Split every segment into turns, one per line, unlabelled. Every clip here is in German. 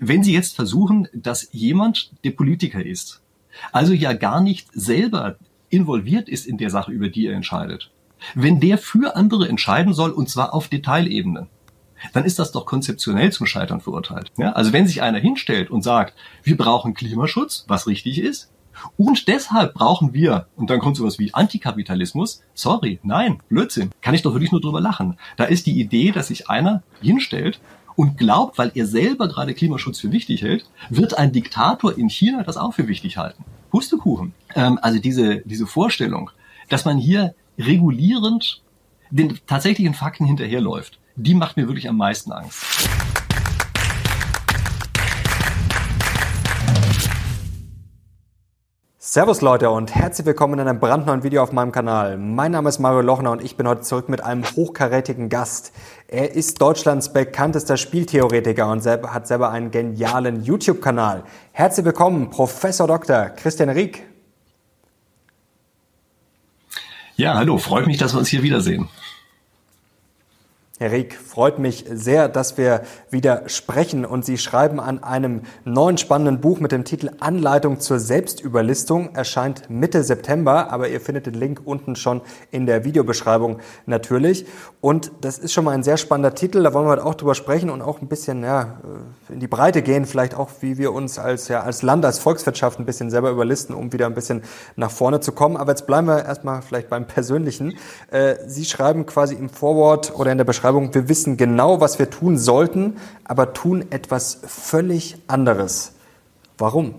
wenn Sie jetzt versuchen, dass jemand, der Politiker ist, also ja gar nicht selber involviert ist in der Sache, über die er entscheidet, wenn der für andere entscheiden soll, und zwar auf Detailebene, dann ist das doch konzeptionell zum Scheitern verurteilt. Ja? Also wenn sich einer hinstellt und sagt, wir brauchen Klimaschutz, was richtig ist, und deshalb brauchen wir, und dann kommt sowas wie Antikapitalismus, sorry, nein, Blödsinn, kann ich doch wirklich nur drüber lachen. Da ist die Idee, dass sich einer hinstellt und glaubt, weil er selber gerade Klimaschutz für wichtig hält, wird ein Diktator in China das auch für wichtig halten. Pustekuchen. Ähm, also diese, diese Vorstellung, dass man hier regulierend den tatsächlichen Fakten hinterherläuft, die macht mir wirklich am meisten Angst.
Servus Leute und herzlich willkommen in einem brandneuen Video auf meinem Kanal. Mein Name ist Mario Lochner und ich bin heute zurück mit einem hochkarätigen Gast. Er ist Deutschlands bekanntester Spieltheoretiker und hat selber einen genialen YouTube-Kanal. Herzlich willkommen, Professor Dr. Christian Rieck.
Ja, hallo, freut mich, dass wir uns hier wiedersehen.
Herr Rieck, freut mich sehr, dass wir wieder sprechen und Sie schreiben an einem neuen spannenden Buch mit dem Titel Anleitung zur Selbstüberlistung. Erscheint Mitte September, aber ihr findet den Link unten schon in der Videobeschreibung natürlich. Und das ist schon mal ein sehr spannender Titel, da wollen wir heute auch drüber sprechen und auch ein bisschen ja, in die Breite gehen, vielleicht auch, wie wir uns als, ja, als Land, als Volkswirtschaft ein bisschen selber überlisten, um wieder ein bisschen nach vorne zu kommen. Aber jetzt bleiben wir erstmal vielleicht beim Persönlichen. Äh, Sie schreiben quasi im Vorwort oder in der Beschreibung, Beschreibung, wir wissen genau, was wir tun sollten, aber tun etwas völlig anderes. Warum?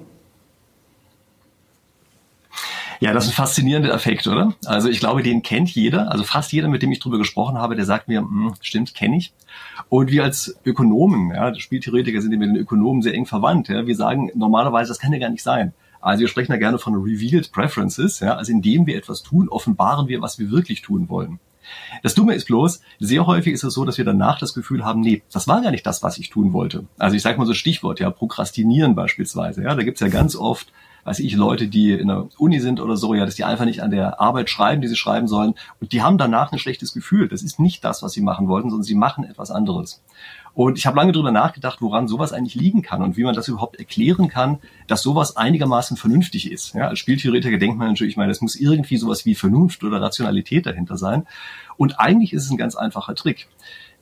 Ja, das ist ein faszinierender Effekt, oder? Also ich glaube, den kennt jeder. Also fast jeder, mit dem ich drüber gesprochen habe, der sagt mir, hm, stimmt, kenne ich. Und wir als Ökonomen, ja, Spieltheoretiker sind mit den Ökonomen sehr eng verwandt. Ja, wir sagen normalerweise, das kann ja gar nicht sein. Also wir sprechen da gerne von Revealed Preferences. Ja, also indem wir etwas tun, offenbaren wir, was wir wirklich tun wollen. Das Dumme ist bloß, sehr häufig ist es so, dass wir danach das Gefühl haben, nee, das war gar nicht das, was ich tun wollte. Also ich sage mal so Stichwort, ja, Prokrastinieren beispielsweise. Ja, da gibt's ja ganz oft weiß ich, Leute, die in der Uni sind oder so, ja, dass die einfach nicht an der Arbeit schreiben, die sie schreiben sollen. Und die haben danach ein schlechtes Gefühl. Das ist nicht das, was sie machen wollten, sondern sie machen etwas anderes. Und ich habe lange darüber nachgedacht, woran sowas eigentlich liegen kann und wie man das überhaupt erklären kann, dass sowas einigermaßen vernünftig ist. Ja, als Spieltheoretiker denkt man natürlich, ich meine, es muss irgendwie sowas wie Vernunft oder Rationalität dahinter sein. Und eigentlich ist es ein ganz einfacher Trick.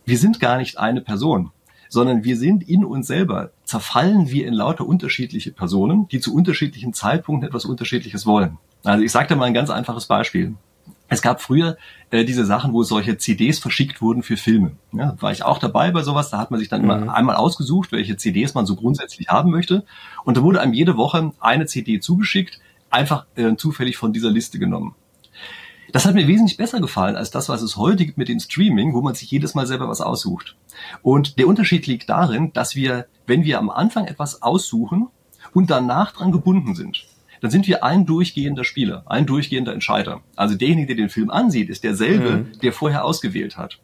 Wir sind gar nicht eine Person sondern wir sind in uns selber, zerfallen wir in lauter unterschiedliche Personen, die zu unterschiedlichen Zeitpunkten etwas Unterschiedliches wollen. Also ich sage da mal ein ganz einfaches Beispiel. Es gab früher äh, diese Sachen, wo solche CDs verschickt wurden für Filme. Ja, war ich auch dabei bei sowas. Da hat man sich dann mhm. immer einmal ausgesucht, welche CDs man so grundsätzlich haben möchte. Und da wurde einem jede Woche eine CD zugeschickt, einfach äh, zufällig von dieser Liste genommen. Das hat mir wesentlich besser gefallen als das, was es heute gibt mit dem Streaming, wo man sich jedes Mal selber was aussucht. Und der Unterschied liegt darin, dass wir, wenn wir am Anfang etwas aussuchen und danach dran gebunden sind, dann sind wir ein durchgehender Spieler, ein durchgehender Entscheider. Also derjenige, der den Film ansieht, ist derselbe, mhm. der vorher ausgewählt hat.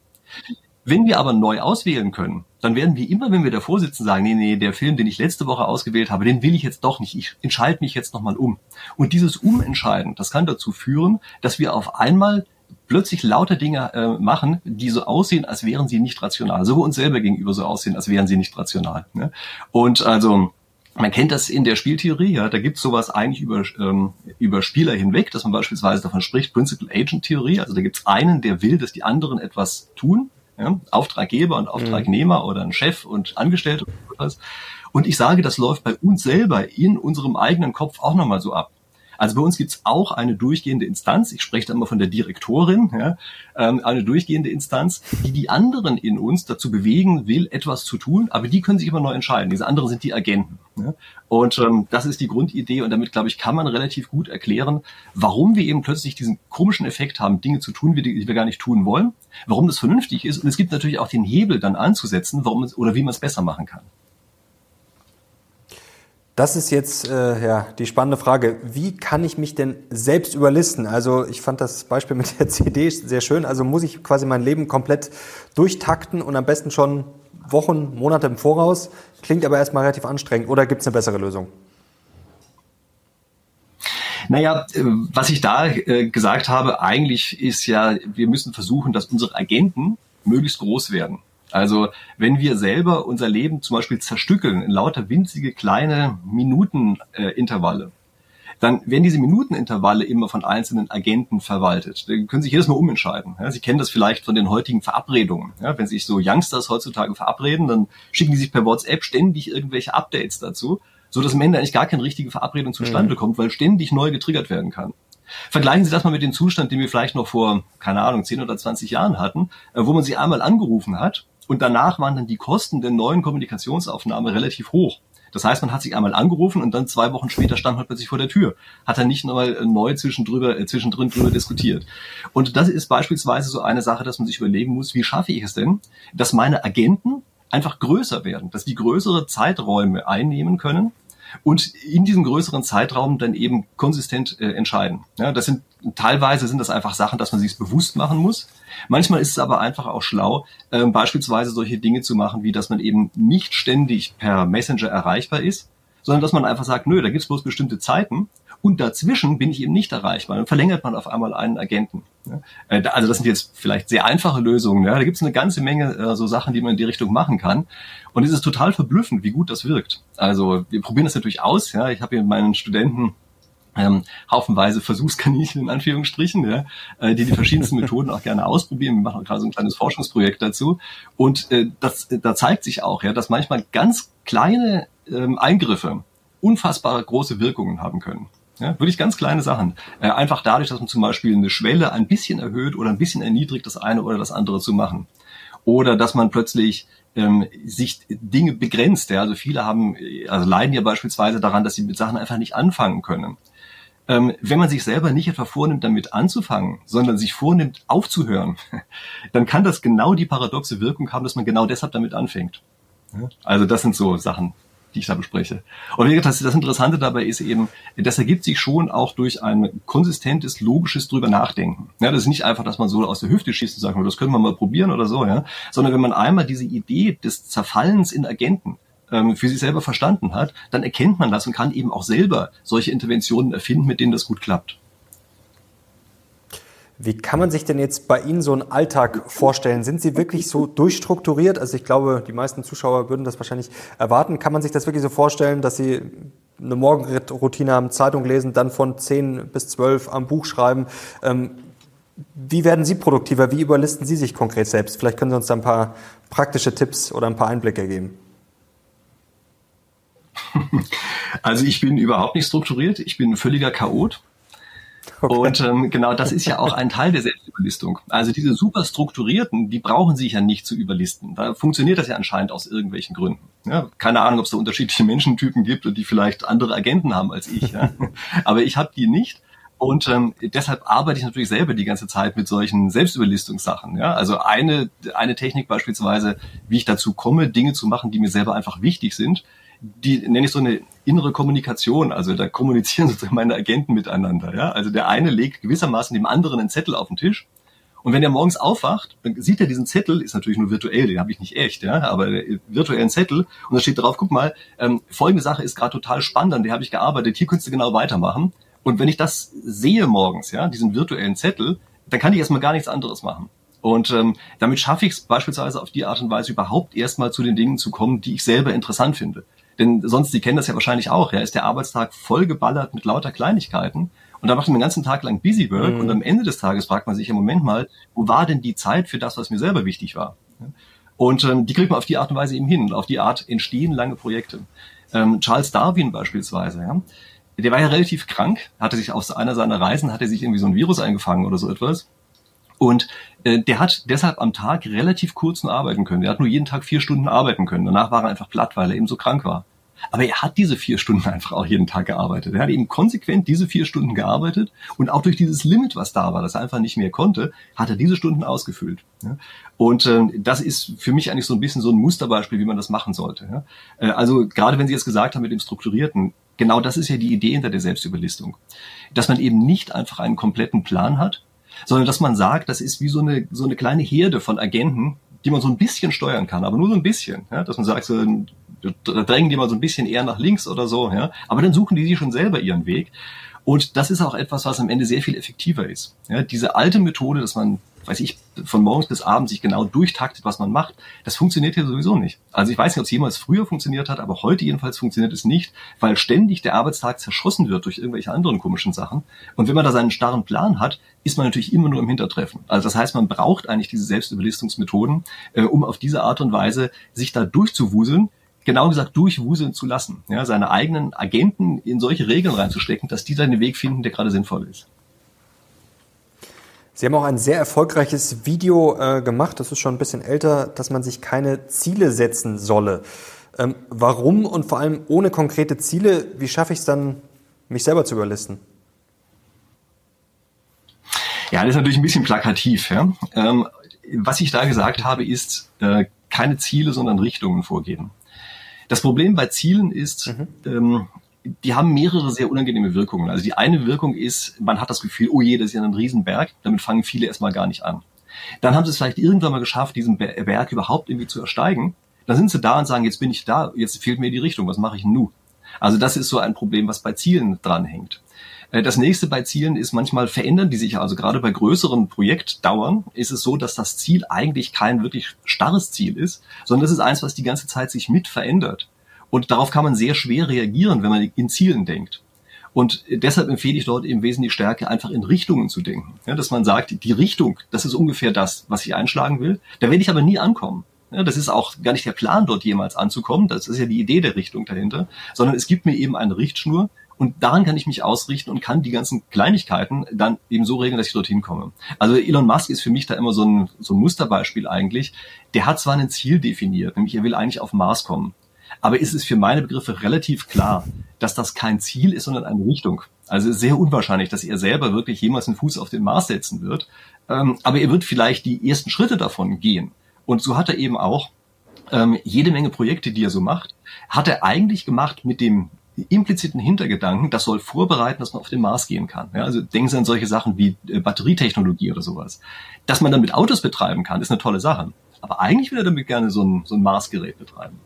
Wenn wir aber neu auswählen können, dann werden wir immer, wenn wir davor sitzen, sagen, nee, nee, der Film, den ich letzte Woche ausgewählt habe, den will ich jetzt doch nicht. Ich entscheide mich jetzt nochmal um. Und dieses Umentscheiden, das kann dazu führen, dass wir auf einmal plötzlich lauter Dinge äh, machen, die so aussehen, als wären sie nicht rational. So uns selber gegenüber so aussehen, als wären sie nicht rational. Ne? Und also man kennt das in der Spieltheorie, ja, da gibt es sowas eigentlich über, ähm, über Spieler hinweg, dass man beispielsweise davon spricht, Principal Agent Theorie, also da gibt es einen, der will, dass die anderen etwas tun, ja? Auftraggeber und Auftragnehmer mhm. oder ein Chef und Angestellte und was. Und ich sage, das läuft bei uns selber in unserem eigenen Kopf auch nochmal so ab. Also bei uns gibt's auch eine durchgehende Instanz, ich spreche da immer von der Direktorin, ja, ähm, eine durchgehende Instanz, die die anderen in uns dazu bewegen will, etwas zu tun, aber die können sich immer neu entscheiden. Diese anderen sind die Agenten. Ja. Und ähm, das ist die Grundidee und damit, glaube ich, kann man relativ gut erklären, warum wir eben plötzlich diesen komischen Effekt haben, Dinge zu tun, die wir gar nicht tun wollen, warum das vernünftig ist und es gibt natürlich auch den Hebel dann anzusetzen, warum es oder wie man es besser machen kann.
Das ist jetzt äh, ja die spannende Frage. Wie kann ich mich denn selbst überlisten? Also ich fand das Beispiel mit der CD sehr schön. Also muss ich quasi mein Leben komplett durchtakten und am besten schon Wochen, Monate im Voraus. Klingt aber erstmal relativ anstrengend. Oder gibt es eine bessere Lösung?
Naja, was ich da äh, gesagt habe, eigentlich ist ja, wir müssen versuchen, dass unsere Agenten möglichst groß werden. Also wenn wir selber unser Leben zum Beispiel zerstückeln in lauter winzige kleine Minutenintervalle, dann werden diese Minutenintervalle immer von einzelnen Agenten verwaltet. Die können sich jedes Mal umentscheiden. Ja, Sie kennen das vielleicht von den heutigen Verabredungen. Ja, wenn sich so Youngsters heutzutage verabreden, dann schicken die sich per WhatsApp ständig irgendwelche Updates dazu, so dass am Ende eigentlich gar keine richtige Verabredung zustande mhm. kommt, weil ständig neu getriggert werden kann. Vergleichen Sie das mal mit dem Zustand, den wir vielleicht noch vor, keine Ahnung, 10 oder 20 Jahren hatten, äh, wo man sie einmal angerufen hat und danach waren dann die Kosten der neuen Kommunikationsaufnahme relativ hoch. Das heißt, man hat sich einmal angerufen und dann zwei Wochen später stand man plötzlich vor der Tür. Hat er nicht nochmal neu zwischendrin, äh, zwischendrin drüber diskutiert. Und das ist beispielsweise so eine Sache, dass man sich überlegen muss, wie schaffe ich es denn, dass meine Agenten einfach größer werden, dass die größere Zeiträume einnehmen können und in diesem größeren Zeitraum dann eben konsistent äh, entscheiden. Ja, das sind teilweise sind das einfach Sachen, dass man sich bewusst machen muss. Manchmal ist es aber einfach auch schlau, äh, beispielsweise solche Dinge zu machen, wie dass man eben nicht ständig per Messenger erreichbar ist, sondern dass man einfach sagt, nö, da gibt's bloß bestimmte Zeiten und dazwischen bin ich eben nicht erreichbar. Dann verlängert man auf einmal einen Agenten. Äh, also das sind jetzt vielleicht sehr einfache Lösungen. Ja? Da gibt es eine ganze Menge äh, so Sachen, die man in die Richtung machen kann. Und es ist total verblüffend, wie gut das wirkt. Also wir probieren das natürlich aus. Ja? Ich habe hier meinen Studenten ähm, haufenweise Versuchskaninchen in Anführungsstrichen, ja, äh, die die verschiedensten Methoden auch gerne ausprobieren. Wir machen auch gerade so ein kleines Forschungsprojekt dazu. Und äh, das, da zeigt sich auch, ja, dass manchmal ganz kleine ähm, Eingriffe unfassbare große Wirkungen haben können. Ja, wirklich ganz kleine Sachen. Äh, einfach dadurch, dass man zum Beispiel eine Schwelle ein bisschen erhöht oder ein bisschen erniedrigt, das eine oder das andere zu machen. Oder dass man plötzlich ähm, sich Dinge begrenzt. Ja? Also viele haben, also leiden ja beispielsweise daran, dass sie mit Sachen einfach nicht anfangen können. Ähm, wenn man sich selber nicht etwa vornimmt, damit anzufangen, sondern sich vornimmt, aufzuhören, dann kann das genau die paradoxe Wirkung haben, dass man genau deshalb damit anfängt. Also das sind so Sachen, die ich da bespreche. Und wie gesagt, das, Interessante dabei ist eben, das ergibt sich schon auch durch ein konsistentes, logisches drüber nachdenken. Ja, das ist nicht einfach, dass man so aus der Hüfte schießt und sagt, das können wir mal probieren oder so, ja, sondern wenn man einmal diese Idee des Zerfallens in Agenten ähm, für sich selber verstanden hat, dann erkennt man das und kann eben auch selber solche Interventionen erfinden, mit denen das gut klappt.
Wie kann man sich denn jetzt bei Ihnen so einen Alltag vorstellen? Sind Sie wirklich so durchstrukturiert? Also ich glaube, die meisten Zuschauer würden das wahrscheinlich erwarten. Kann man sich das wirklich so vorstellen, dass Sie eine Morgenroutine haben, Zeitung lesen, dann von 10 bis 12 am Buch schreiben? Ähm, wie werden Sie produktiver? Wie überlisten Sie sich konkret selbst? Vielleicht können Sie uns da ein paar praktische Tipps oder ein paar Einblicke geben.
Also ich bin überhaupt nicht strukturiert. Ich bin ein völliger Chaot. Okay. Und ähm, genau das ist ja auch ein Teil der Selbstüberlistung. Also diese super strukturierten, die brauchen sich ja nicht zu überlisten. Da funktioniert das ja anscheinend aus irgendwelchen Gründen. Ja, keine Ahnung, ob es da unterschiedliche Menschentypen gibt und die vielleicht andere Agenten haben als ich. Ja. Aber ich habe die nicht. Und ähm, deshalb arbeite ich natürlich selber die ganze Zeit mit solchen Selbstüberlistungssachen. Ja? Also eine, eine Technik beispielsweise, wie ich dazu komme, Dinge zu machen, die mir selber einfach wichtig sind, die nenne ich so eine innere Kommunikation. Also da kommunizieren sozusagen meine Agenten miteinander. Ja? Also der eine legt gewissermaßen dem anderen einen Zettel auf den Tisch. Und wenn er morgens aufwacht, dann sieht er diesen Zettel, ist natürlich nur virtuell, den habe ich nicht echt, ja, aber virtuellen Zettel und da steht drauf, guck mal, ähm, folgende Sache ist gerade total spannend, an der habe ich gearbeitet, hier könntest du genau weitermachen. Und wenn ich das sehe morgens, ja, diesen virtuellen Zettel, dann kann ich erstmal gar nichts anderes machen. Und ähm, damit schaffe ich es beispielsweise auf die Art und Weise überhaupt erstmal zu den Dingen zu kommen, die ich selber interessant finde. Denn sonst, Sie kennen das ja wahrscheinlich auch, ja, ist der Arbeitstag vollgeballert mit lauter Kleinigkeiten. Und da macht man den ganzen Tag lang Busy Work mhm. und am Ende des Tages fragt man sich im Moment mal, wo war denn die Zeit für das, was mir selber wichtig war? Und ähm, die kriegt man auf die Art und Weise eben hin. Und auf die Art entstehen lange Projekte. Ähm, Charles Darwin beispielsweise, ja, der war ja relativ krank, hatte sich auf einer seiner Reisen, hatte sich irgendwie so ein Virus eingefangen oder so etwas. Und äh, der hat deshalb am Tag relativ kurz nur arbeiten können. Der hat nur jeden Tag vier Stunden arbeiten können. Danach war er einfach platt, weil er eben so krank war. Aber er hat diese vier Stunden einfach auch jeden Tag gearbeitet. Er hat eben konsequent diese vier Stunden gearbeitet und auch durch dieses Limit, was da war, das er einfach nicht mehr konnte, hat er diese Stunden ausgefüllt. Und äh, das ist für mich eigentlich so ein bisschen so ein Musterbeispiel, wie man das machen sollte. Äh, also gerade wenn Sie jetzt gesagt haben mit dem Strukturierten, genau das ist ja die Idee hinter der Selbstüberlistung. Dass man eben nicht einfach einen kompletten Plan hat, sondern dass man sagt, das ist wie so eine, so eine kleine Herde von Agenten, die man so ein bisschen steuern kann, aber nur so ein bisschen. Ja? Dass man sagt, so, drängen die mal so ein bisschen eher nach links oder so, ja? aber dann suchen die sich schon selber ihren Weg. Und das ist auch etwas, was am Ende sehr viel effektiver ist. Ja, diese alte Methode, dass man weiß ich, von morgens bis abends sich genau durchtaktet, was man macht, das funktioniert ja sowieso nicht. Also ich weiß nicht, ob es jemals früher funktioniert hat, aber heute jedenfalls funktioniert es nicht, weil ständig der Arbeitstag zerschossen wird durch irgendwelche anderen komischen Sachen. Und wenn man da seinen starren Plan hat, ist man natürlich immer nur im Hintertreffen. Also das heißt, man braucht eigentlich diese Selbstüberlistungsmethoden, äh, um auf diese Art und Weise sich da durchzuwuseln, genau gesagt durchwuseln zu lassen, ja, seine eigenen Agenten in solche Regeln reinzustecken, dass die dann den Weg finden, der gerade sinnvoll ist.
Sie haben auch ein sehr erfolgreiches Video äh, gemacht, das ist schon ein bisschen älter, dass man sich keine Ziele setzen solle. Ähm, warum und vor allem ohne konkrete Ziele, wie schaffe ich es dann, mich selber zu überlisten?
Ja, das ist natürlich ein bisschen plakativ. Ja? Ähm, was ich da gesagt habe, ist äh, keine Ziele, sondern Richtungen vorgeben. Das Problem bei Zielen ist, mhm. ähm, die haben mehrere sehr unangenehme Wirkungen. Also die eine Wirkung ist, man hat das Gefühl, oh je, das ist ja ein Riesenberg, damit fangen viele erstmal gar nicht an. Dann haben sie es vielleicht irgendwann mal geschafft, diesen Berg überhaupt irgendwie zu ersteigen. Dann sind sie da und sagen, jetzt bin ich da, jetzt fehlt mir die Richtung, was mache ich nun? Also das ist so ein Problem, was bei Zielen dranhängt. Äh, das nächste bei Zielen ist manchmal verändern die sich. Also gerade bei größeren Projektdauern ist es so, dass das Ziel eigentlich kein wirklich starres Ziel ist, sondern es ist eins, was die ganze Zeit sich mit verändert. Und darauf kann man sehr schwer reagieren, wenn man in Zielen denkt. Und deshalb empfehle ich dort eben wesentlich stärker, einfach in Richtungen zu denken. Ja, dass man sagt, die Richtung, das ist ungefähr das, was ich einschlagen will. Da werde ich aber nie ankommen. Ja, das ist auch gar nicht der Plan, dort jemals anzukommen. Das ist ja die Idee der Richtung dahinter. Sondern es gibt mir eben eine Richtschnur und daran kann ich mich ausrichten und kann die ganzen Kleinigkeiten dann eben so regeln, dass ich dorthin komme. Also Elon Musk ist für mich da immer so ein, so ein Musterbeispiel eigentlich. Der hat zwar ein Ziel definiert, nämlich er will eigentlich auf Mars kommen. Aber ist es für meine Begriffe relativ klar, dass das kein Ziel ist, sondern eine Richtung. Also sehr unwahrscheinlich, dass er selber wirklich jemals einen Fuß auf den Mars setzen wird. Ähm, aber er wird vielleicht die ersten Schritte davon gehen. Und so hat er eben auch ähm, jede Menge Projekte, die er so macht, hat er eigentlich gemacht mit dem impliziten Hintergedanken, das soll vorbereiten, dass man auf den Mars gehen kann. Ja, also denken Sie an solche Sachen wie äh, Batterietechnologie oder sowas. Dass man damit Autos betreiben kann, ist eine tolle Sache. Aber eigentlich will er damit gerne so ein, so ein Mars-Gerät betreiben.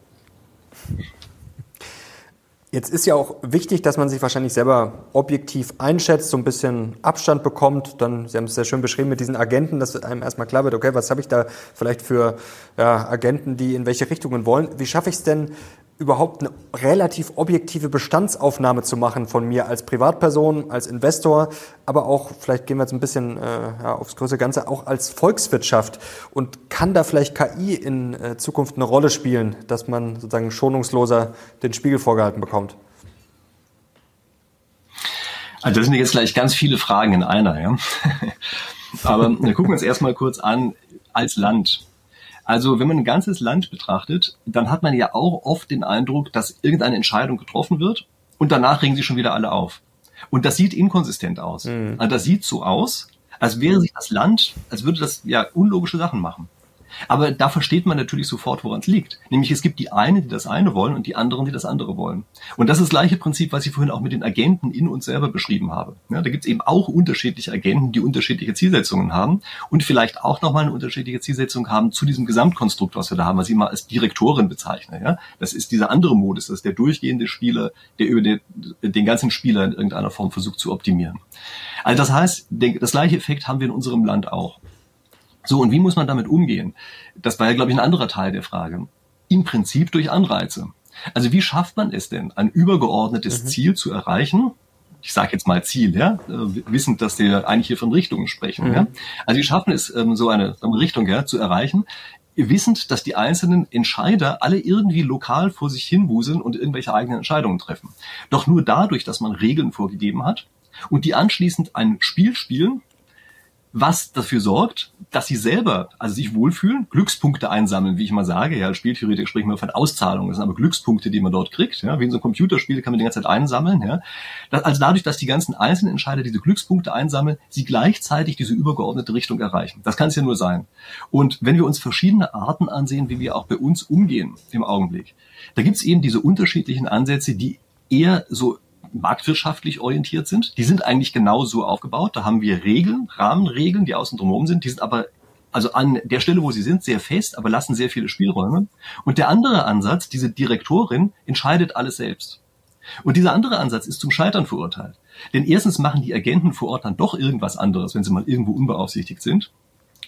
Jetzt ist ja auch wichtig, dass man sich wahrscheinlich selber objektiv einschätzt, so ein bisschen Abstand bekommt. Dann, Sie haben es sehr schön beschrieben mit diesen Agenten, dass einem erstmal klar wird, okay, was habe ich da vielleicht für ja, Agenten, die in welche Richtungen wollen. Wie schaffe ich es denn, überhaupt eine relativ objektive Bestandsaufnahme zu machen von mir als Privatperson, als Investor, aber auch, vielleicht gehen wir jetzt ein bisschen äh, ja, aufs größere Ganze, auch als Volkswirtschaft. Und kann da vielleicht KI in äh, Zukunft eine Rolle spielen, dass man sozusagen schonungsloser den Spiegel vorgehalten bekommt?
Also das sind jetzt gleich ganz viele Fragen in einer. Ja? aber gucken wir uns erstmal kurz an als Land. Also wenn man ein ganzes Land betrachtet, dann hat man ja auch oft den Eindruck, dass irgendeine Entscheidung getroffen wird und danach regen sie schon wieder alle auf. Und das sieht inkonsistent aus. Mhm. Also das sieht so aus, als wäre sich das Land, als würde das ja unlogische Sachen machen. Aber da versteht man natürlich sofort, woran es liegt. Nämlich es gibt die einen, die das eine wollen und die anderen, die das andere wollen. Und das ist das gleiche Prinzip, was ich vorhin auch mit den Agenten in uns selber beschrieben habe. Ja, da gibt es eben auch unterschiedliche Agenten, die unterschiedliche Zielsetzungen haben und vielleicht auch nochmal eine unterschiedliche Zielsetzung haben zu diesem Gesamtkonstrukt, was wir da haben, was ich mal als Direktorin bezeichne. Ja? Das ist dieser andere Modus, das ist der durchgehende Spieler, der über den, den ganzen Spieler in irgendeiner Form versucht zu optimieren. Also das heißt, das gleiche Effekt haben wir in unserem Land auch. So, und wie muss man damit umgehen? Das war ja, glaube ich, ein anderer Teil der Frage. Im Prinzip durch Anreize. Also wie schafft man es denn, ein übergeordnetes mhm. Ziel zu erreichen? Ich sage jetzt mal Ziel, ja, äh, wissend, dass wir eigentlich hier von Richtungen sprechen. Mhm. Ja? Also wie schaffen es, ähm, so eine, eine Richtung ja, zu erreichen, wissend, dass die einzelnen Entscheider alle irgendwie lokal vor sich hinwuseln und irgendwelche eigenen Entscheidungen treffen. Doch nur dadurch, dass man Regeln vorgegeben hat und die anschließend ein Spiel spielen, was dafür sorgt, dass sie selber, also sich wohlfühlen, Glückspunkte einsammeln, wie ich mal sage. Ja, als Spieltheoretiker sprechen wir von Auszahlungen. Das sind aber Glückspunkte, die man dort kriegt. Ja, wie in so einem Computerspiel kann man die ganze Zeit einsammeln. Ja. Also dadurch, dass die ganzen einzelnen Entscheider diese Glückspunkte einsammeln, sie gleichzeitig diese übergeordnete Richtung erreichen. Das kann es ja nur sein. Und wenn wir uns verschiedene Arten ansehen, wie wir auch bei uns umgehen im Augenblick, da gibt es eben diese unterschiedlichen Ansätze, die eher so marktwirtschaftlich orientiert sind. Die sind eigentlich genau so aufgebaut. Da haben wir Regeln, Rahmenregeln, die außen drumherum sind. Die sind aber also an der Stelle, wo sie sind, sehr fest, aber lassen sehr viele Spielräume. Und der andere Ansatz, diese Direktorin, entscheidet alles selbst. Und dieser andere Ansatz ist zum Scheitern verurteilt. Denn erstens machen die Agenten vor Ort dann doch irgendwas anderes, wenn sie mal irgendwo unbeaufsichtigt sind.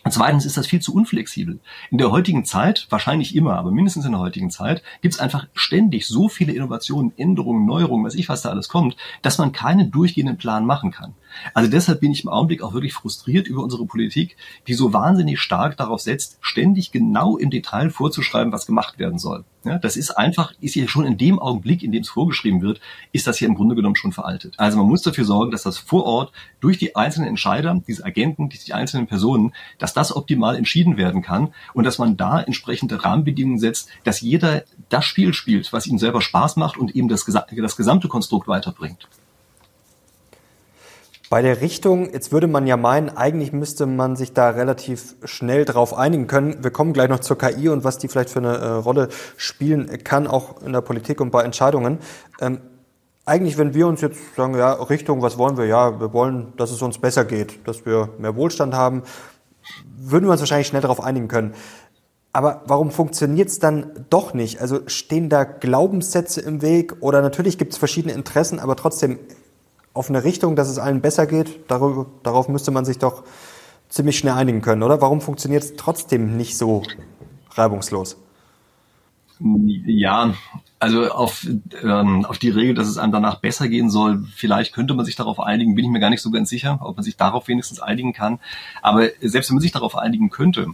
Und zweitens ist das viel zu unflexibel. In der heutigen Zeit, wahrscheinlich immer, aber mindestens in der heutigen Zeit, gibt es einfach ständig so viele Innovationen, Änderungen, Neuerungen, was ich was da alles kommt, dass man keinen durchgehenden Plan machen kann. Also deshalb bin ich im Augenblick auch wirklich frustriert über unsere Politik, die so wahnsinnig stark darauf setzt, ständig genau im Detail vorzuschreiben, was gemacht werden soll. Ja, das ist einfach, ist ja schon in dem Augenblick, in dem es vorgeschrieben wird, ist das hier im Grunde genommen schon veraltet. Also man muss dafür sorgen, dass das vor Ort durch die einzelnen Entscheider, diese Agenten, die einzelnen Personen, dass das optimal entschieden werden kann und dass man da entsprechende Rahmenbedingungen setzt, dass jeder das Spiel spielt, was ihm selber Spaß macht und ihm das, das gesamte Konstrukt weiterbringt.
Bei der Richtung, jetzt würde man ja meinen, eigentlich müsste man sich da relativ schnell drauf einigen können. Wir kommen gleich noch zur KI und was die vielleicht für eine äh, Rolle spielen kann, auch in der Politik und bei Entscheidungen. Ähm, eigentlich, wenn wir uns jetzt sagen, ja, Richtung, was wollen wir? Ja, wir wollen, dass es uns besser geht, dass wir mehr Wohlstand haben, würden wir uns wahrscheinlich schnell darauf einigen können. Aber warum funktioniert es dann doch nicht? Also stehen da Glaubenssätze im Weg oder natürlich gibt es verschiedene Interessen, aber trotzdem auf eine Richtung, dass es allen besser geht, darüber, darauf müsste man sich doch ziemlich schnell einigen können, oder? Warum funktioniert es trotzdem nicht so reibungslos?
Ja, also auf, ähm, auf die Regel, dass es einem danach besser gehen soll, vielleicht könnte man sich darauf einigen, bin ich mir gar nicht so ganz sicher, ob man sich darauf wenigstens einigen kann. Aber selbst wenn man sich darauf einigen könnte,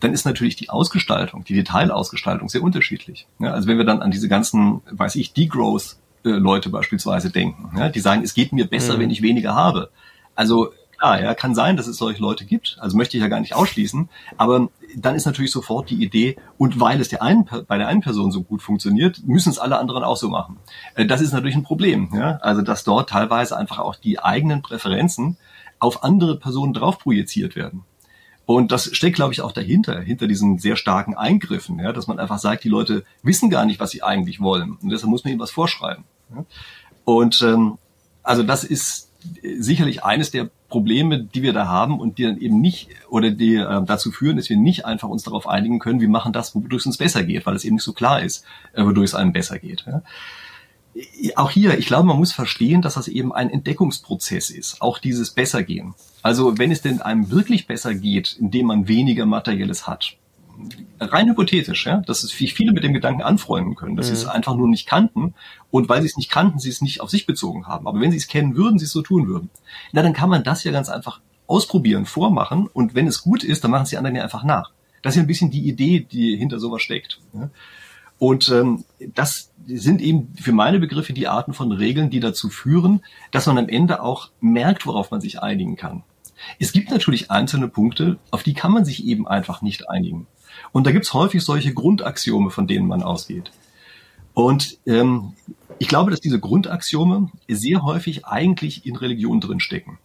dann ist natürlich die Ausgestaltung, die Detailausgestaltung sehr unterschiedlich. Ja, also wenn wir dann an diese ganzen, weiß ich, Degrowth Leute beispielsweise denken. Ja? Die sagen, es geht mir besser, mhm. wenn ich weniger habe. Also klar, ja, kann sein, dass es solche Leute gibt. Also möchte ich ja gar nicht ausschließen. Aber dann ist natürlich sofort die Idee, und weil es der einen, bei der einen Person so gut funktioniert, müssen es alle anderen auch so machen. Äh, das ist natürlich ein Problem. Ja? Also dass dort teilweise einfach auch die eigenen Präferenzen auf andere Personen drauf projiziert werden. Und das steckt, glaube ich, auch dahinter, hinter diesen sehr starken Eingriffen, ja, dass man einfach sagt, die Leute wissen gar nicht, was sie eigentlich wollen. Und deshalb muss man ihnen was vorschreiben. Und ähm, also das ist sicherlich eines der Probleme, die wir da haben und die dann eben nicht oder die äh, dazu führen, dass wir nicht einfach uns darauf einigen können, wir machen das, wodurch es uns besser geht, weil es eben nicht so klar ist, äh, wodurch es einem besser geht. Ja. Auch hier, ich glaube, man muss verstehen, dass das eben ein Entdeckungsprozess ist, auch dieses Bessergehen. Also wenn es denn einem wirklich besser geht, indem man weniger Materielles hat, rein hypothetisch, ja, dass es viele mit dem Gedanken anfreunden können, dass mhm. sie es mhm. einfach nur nicht kannten und weil sie es nicht kannten, sie es nicht auf sich bezogen haben. Aber wenn sie es kennen würden, sie es so tun würden. Na, dann kann man das ja ganz einfach ausprobieren, vormachen und wenn es gut ist, dann machen sie anderen ja einfach nach. Das ist ja ein bisschen die Idee, die hinter sowas steckt. Ja. Und ähm, das sind eben für meine Begriffe die Arten von Regeln, die dazu führen, dass man am Ende auch merkt, worauf man sich einigen kann. Es gibt natürlich einzelne Punkte, auf die kann man sich eben einfach nicht einigen. Und da gibt's häufig solche Grundaxiome, von denen man ausgeht. Und ähm, ich glaube, dass diese Grundaxiome sehr häufig eigentlich in Religion drinstecken.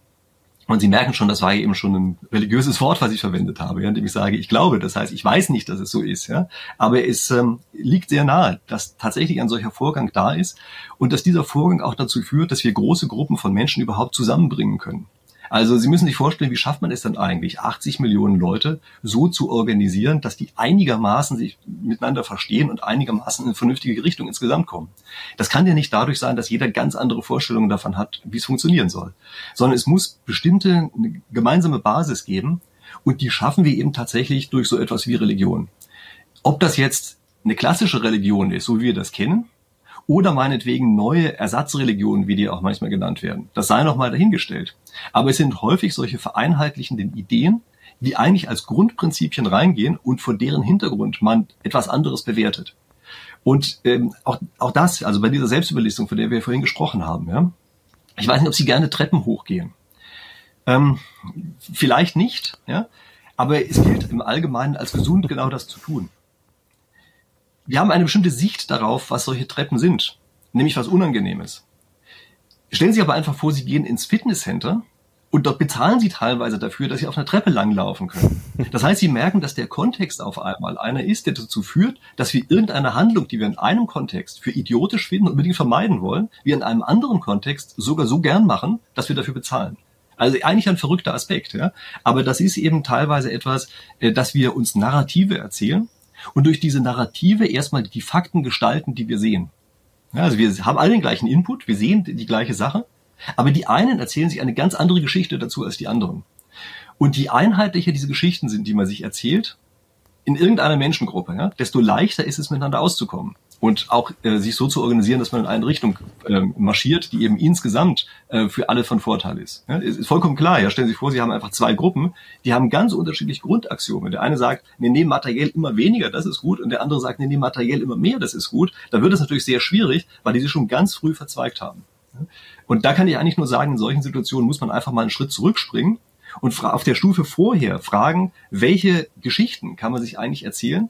Und Sie merken schon, das war eben schon ein religiöses Wort, was ich verwendet habe, ja, indem ich sage, ich glaube. Das heißt, ich weiß nicht, dass es so ist, ja. Aber es ähm, liegt sehr nahe, dass tatsächlich ein solcher Vorgang da ist und dass dieser Vorgang auch dazu führt, dass wir große Gruppen von Menschen überhaupt zusammenbringen können. Also Sie müssen sich vorstellen, wie schafft man es dann eigentlich, 80 Millionen Leute so zu organisieren, dass die einigermaßen sich miteinander verstehen und einigermaßen in vernünftige Richtung insgesamt kommen. Das kann ja nicht dadurch sein, dass jeder ganz andere Vorstellungen davon hat, wie es funktionieren soll, sondern es muss bestimmte gemeinsame Basis geben und die schaffen wir eben tatsächlich durch so etwas wie Religion. Ob das jetzt eine klassische Religion ist, so wie wir das kennen, oder meinetwegen neue Ersatzreligionen, wie die auch manchmal genannt werden. Das sei noch mal dahingestellt. Aber es sind häufig solche vereinheitlichenden Ideen, die eigentlich als Grundprinzipien reingehen und vor deren Hintergrund man etwas anderes bewertet. Und ähm, auch, auch das, also bei dieser Selbstüberlistung, von der wir vorhin gesprochen haben, ja, ich weiß nicht, ob Sie gerne Treppen hochgehen. Ähm, vielleicht nicht, ja, aber es gilt im Allgemeinen als gesund genau das zu tun wir haben eine bestimmte Sicht darauf, was solche Treppen sind, nämlich was Unangenehmes. Stellen Sie aber einfach vor, Sie gehen ins Fitnesscenter und dort bezahlen Sie teilweise dafür, dass Sie auf einer Treppe langlaufen können. Das heißt, Sie merken, dass der Kontext auf einmal einer ist, der dazu führt, dass wir irgendeine Handlung, die wir in einem Kontext für idiotisch finden und unbedingt vermeiden wollen, wir in einem anderen Kontext sogar so gern machen, dass wir dafür bezahlen. Also eigentlich ein verrückter Aspekt, ja. Aber das ist eben teilweise etwas, äh, dass wir uns Narrative erzählen und durch diese Narrative erstmal die Fakten gestalten, die wir sehen. Ja, also wir haben alle den gleichen Input, wir sehen die gleiche Sache, Aber die einen erzählen sich eine ganz andere Geschichte dazu als die anderen. Und je einheitlicher diese Geschichten sind, die man sich erzählt, in irgendeiner Menschengruppe, ja, desto leichter ist es, miteinander auszukommen. Und auch äh, sich so zu organisieren, dass man in eine Richtung äh, marschiert, die eben insgesamt äh, für alle von Vorteil ist. Ja, ist vollkommen klar. Ja, stellen Sie sich vor, Sie haben einfach zwei Gruppen, die haben ganz unterschiedliche Grundaxiome. Der eine sagt, wir nehmen materiell immer weniger, das ist gut, und der andere sagt, wir nehmen materiell immer mehr, das ist gut. Da wird es natürlich sehr schwierig, weil die sich schon ganz früh verzweigt haben. Und da kann ich eigentlich nur sagen, in solchen Situationen muss man einfach mal einen Schritt zurückspringen und auf der Stufe vorher fragen, welche Geschichten kann man sich eigentlich erzählen,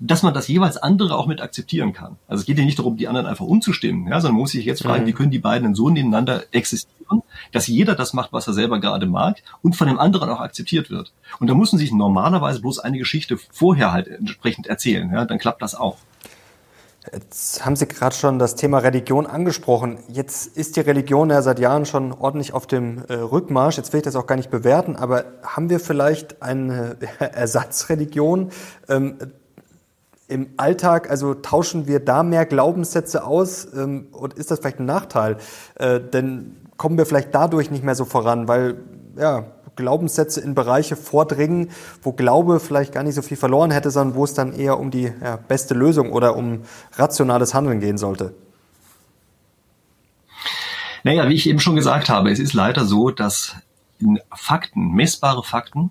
dass man das jeweils andere auch mit akzeptieren kann. Also es geht ja nicht darum, die anderen einfach umzustimmen, ja, sondern man muss sich jetzt fragen, mhm. wie können die beiden so nebeneinander existieren, dass jeder das macht, was er selber gerade mag und von dem anderen auch akzeptiert wird. Und da muss man sich normalerweise bloß eine Geschichte vorher halt entsprechend erzählen, ja, dann klappt das auch.
Jetzt haben Sie gerade schon das Thema Religion angesprochen. Jetzt ist die Religion ja seit Jahren schon ordentlich auf dem äh, Rückmarsch. Jetzt will ich das auch gar nicht bewerten, aber haben wir vielleicht eine Ersatzreligion? Ähm, Im Alltag, also tauschen wir da mehr Glaubenssätze aus ähm, und ist das vielleicht ein Nachteil? Äh, denn kommen wir vielleicht dadurch nicht mehr so voran, weil ja, Glaubenssätze in Bereiche vordringen, wo Glaube vielleicht gar nicht so viel verloren hätte, sondern wo es dann eher um die ja, beste Lösung oder um rationales Handeln gehen sollte?
Naja, wie ich eben schon gesagt habe, es ist leider so, dass Fakten, messbare Fakten,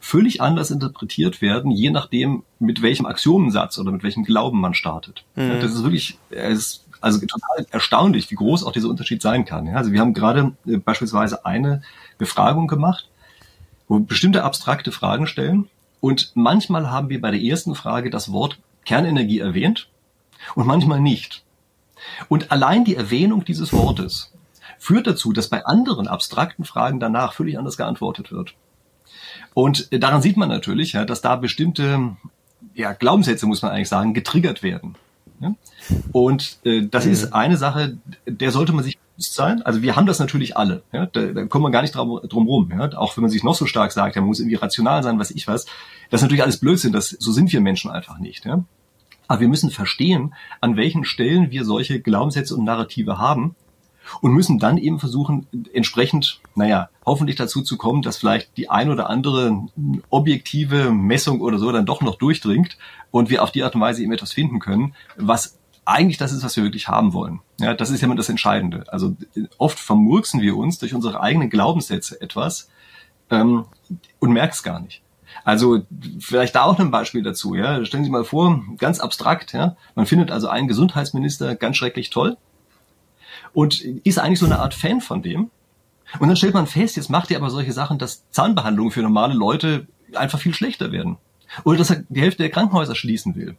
völlig anders interpretiert werden, je nachdem, mit welchem Axiomensatz oder mit welchem Glauben man startet. Mhm. Das ist wirklich, es ist also total erstaunlich, wie groß auch dieser Unterschied sein kann. Also wir haben gerade äh, beispielsweise eine Befragung gemacht, wo wir bestimmte abstrakte Fragen stellen. Und manchmal haben wir bei der ersten Frage das Wort Kernenergie erwähnt und manchmal nicht. Und allein die Erwähnung dieses Wortes führt dazu, dass bei anderen abstrakten Fragen danach völlig anders geantwortet wird. Und daran sieht man natürlich, ja, dass da bestimmte ja, Glaubenssätze, muss man eigentlich sagen, getriggert werden. Ja? Und äh, das mhm. ist eine Sache, der sollte man sich sein. Also wir haben das natürlich alle. Ja? Da, da kommt man gar nicht drum, drum rum. Ja? Auch wenn man sich noch so stark sagt, ja, man muss irgendwie rational sein, was ich was. Das ist natürlich alles Blödsinn. Das, so sind wir Menschen einfach nicht. Ja? Aber wir müssen verstehen, an welchen Stellen wir solche Glaubenssätze und Narrative haben und müssen dann eben versuchen, entsprechend, naja, hoffentlich dazu zu kommen, dass vielleicht die ein oder andere objektive Messung oder so dann doch noch durchdringt und wir auf die Art und Weise eben etwas finden können, was eigentlich das ist, was wir wirklich haben wollen. Ja, das ist ja immer das Entscheidende. Also oft vermurksen wir uns durch unsere eigenen Glaubenssätze etwas ähm, und merken es gar nicht. Also vielleicht da auch ein Beispiel dazu. Ja, stellen Sie mal vor, ganz abstrakt. Ja, man findet also einen Gesundheitsminister ganz schrecklich toll und ist eigentlich so eine Art Fan von dem. Und dann stellt man fest, jetzt macht er aber solche Sachen, dass Zahnbehandlungen für normale Leute einfach viel schlechter werden. Oder dass er die Hälfte der Krankenhäuser schließen will.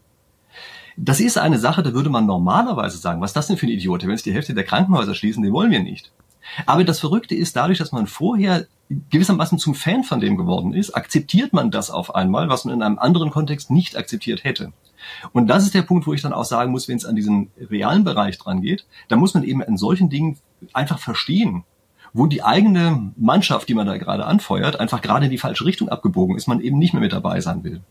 Das ist eine Sache, da würde man normalerweise sagen, was ist das denn für ein Idiot? Wenn es die Hälfte der Krankenhäuser schließen, den wollen wir nicht. Aber das Verrückte ist, dadurch, dass man vorher gewissermaßen zum Fan von dem geworden ist, akzeptiert man das auf einmal, was man in einem anderen Kontext nicht akzeptiert hätte. Und das ist der Punkt, wo ich dann auch sagen muss, wenn es an diesen realen Bereich dran geht, da muss man eben in solchen Dingen einfach verstehen, wo die eigene Mannschaft, die man da gerade anfeuert, einfach gerade in die falsche Richtung abgebogen ist, man eben nicht mehr mit dabei sein will.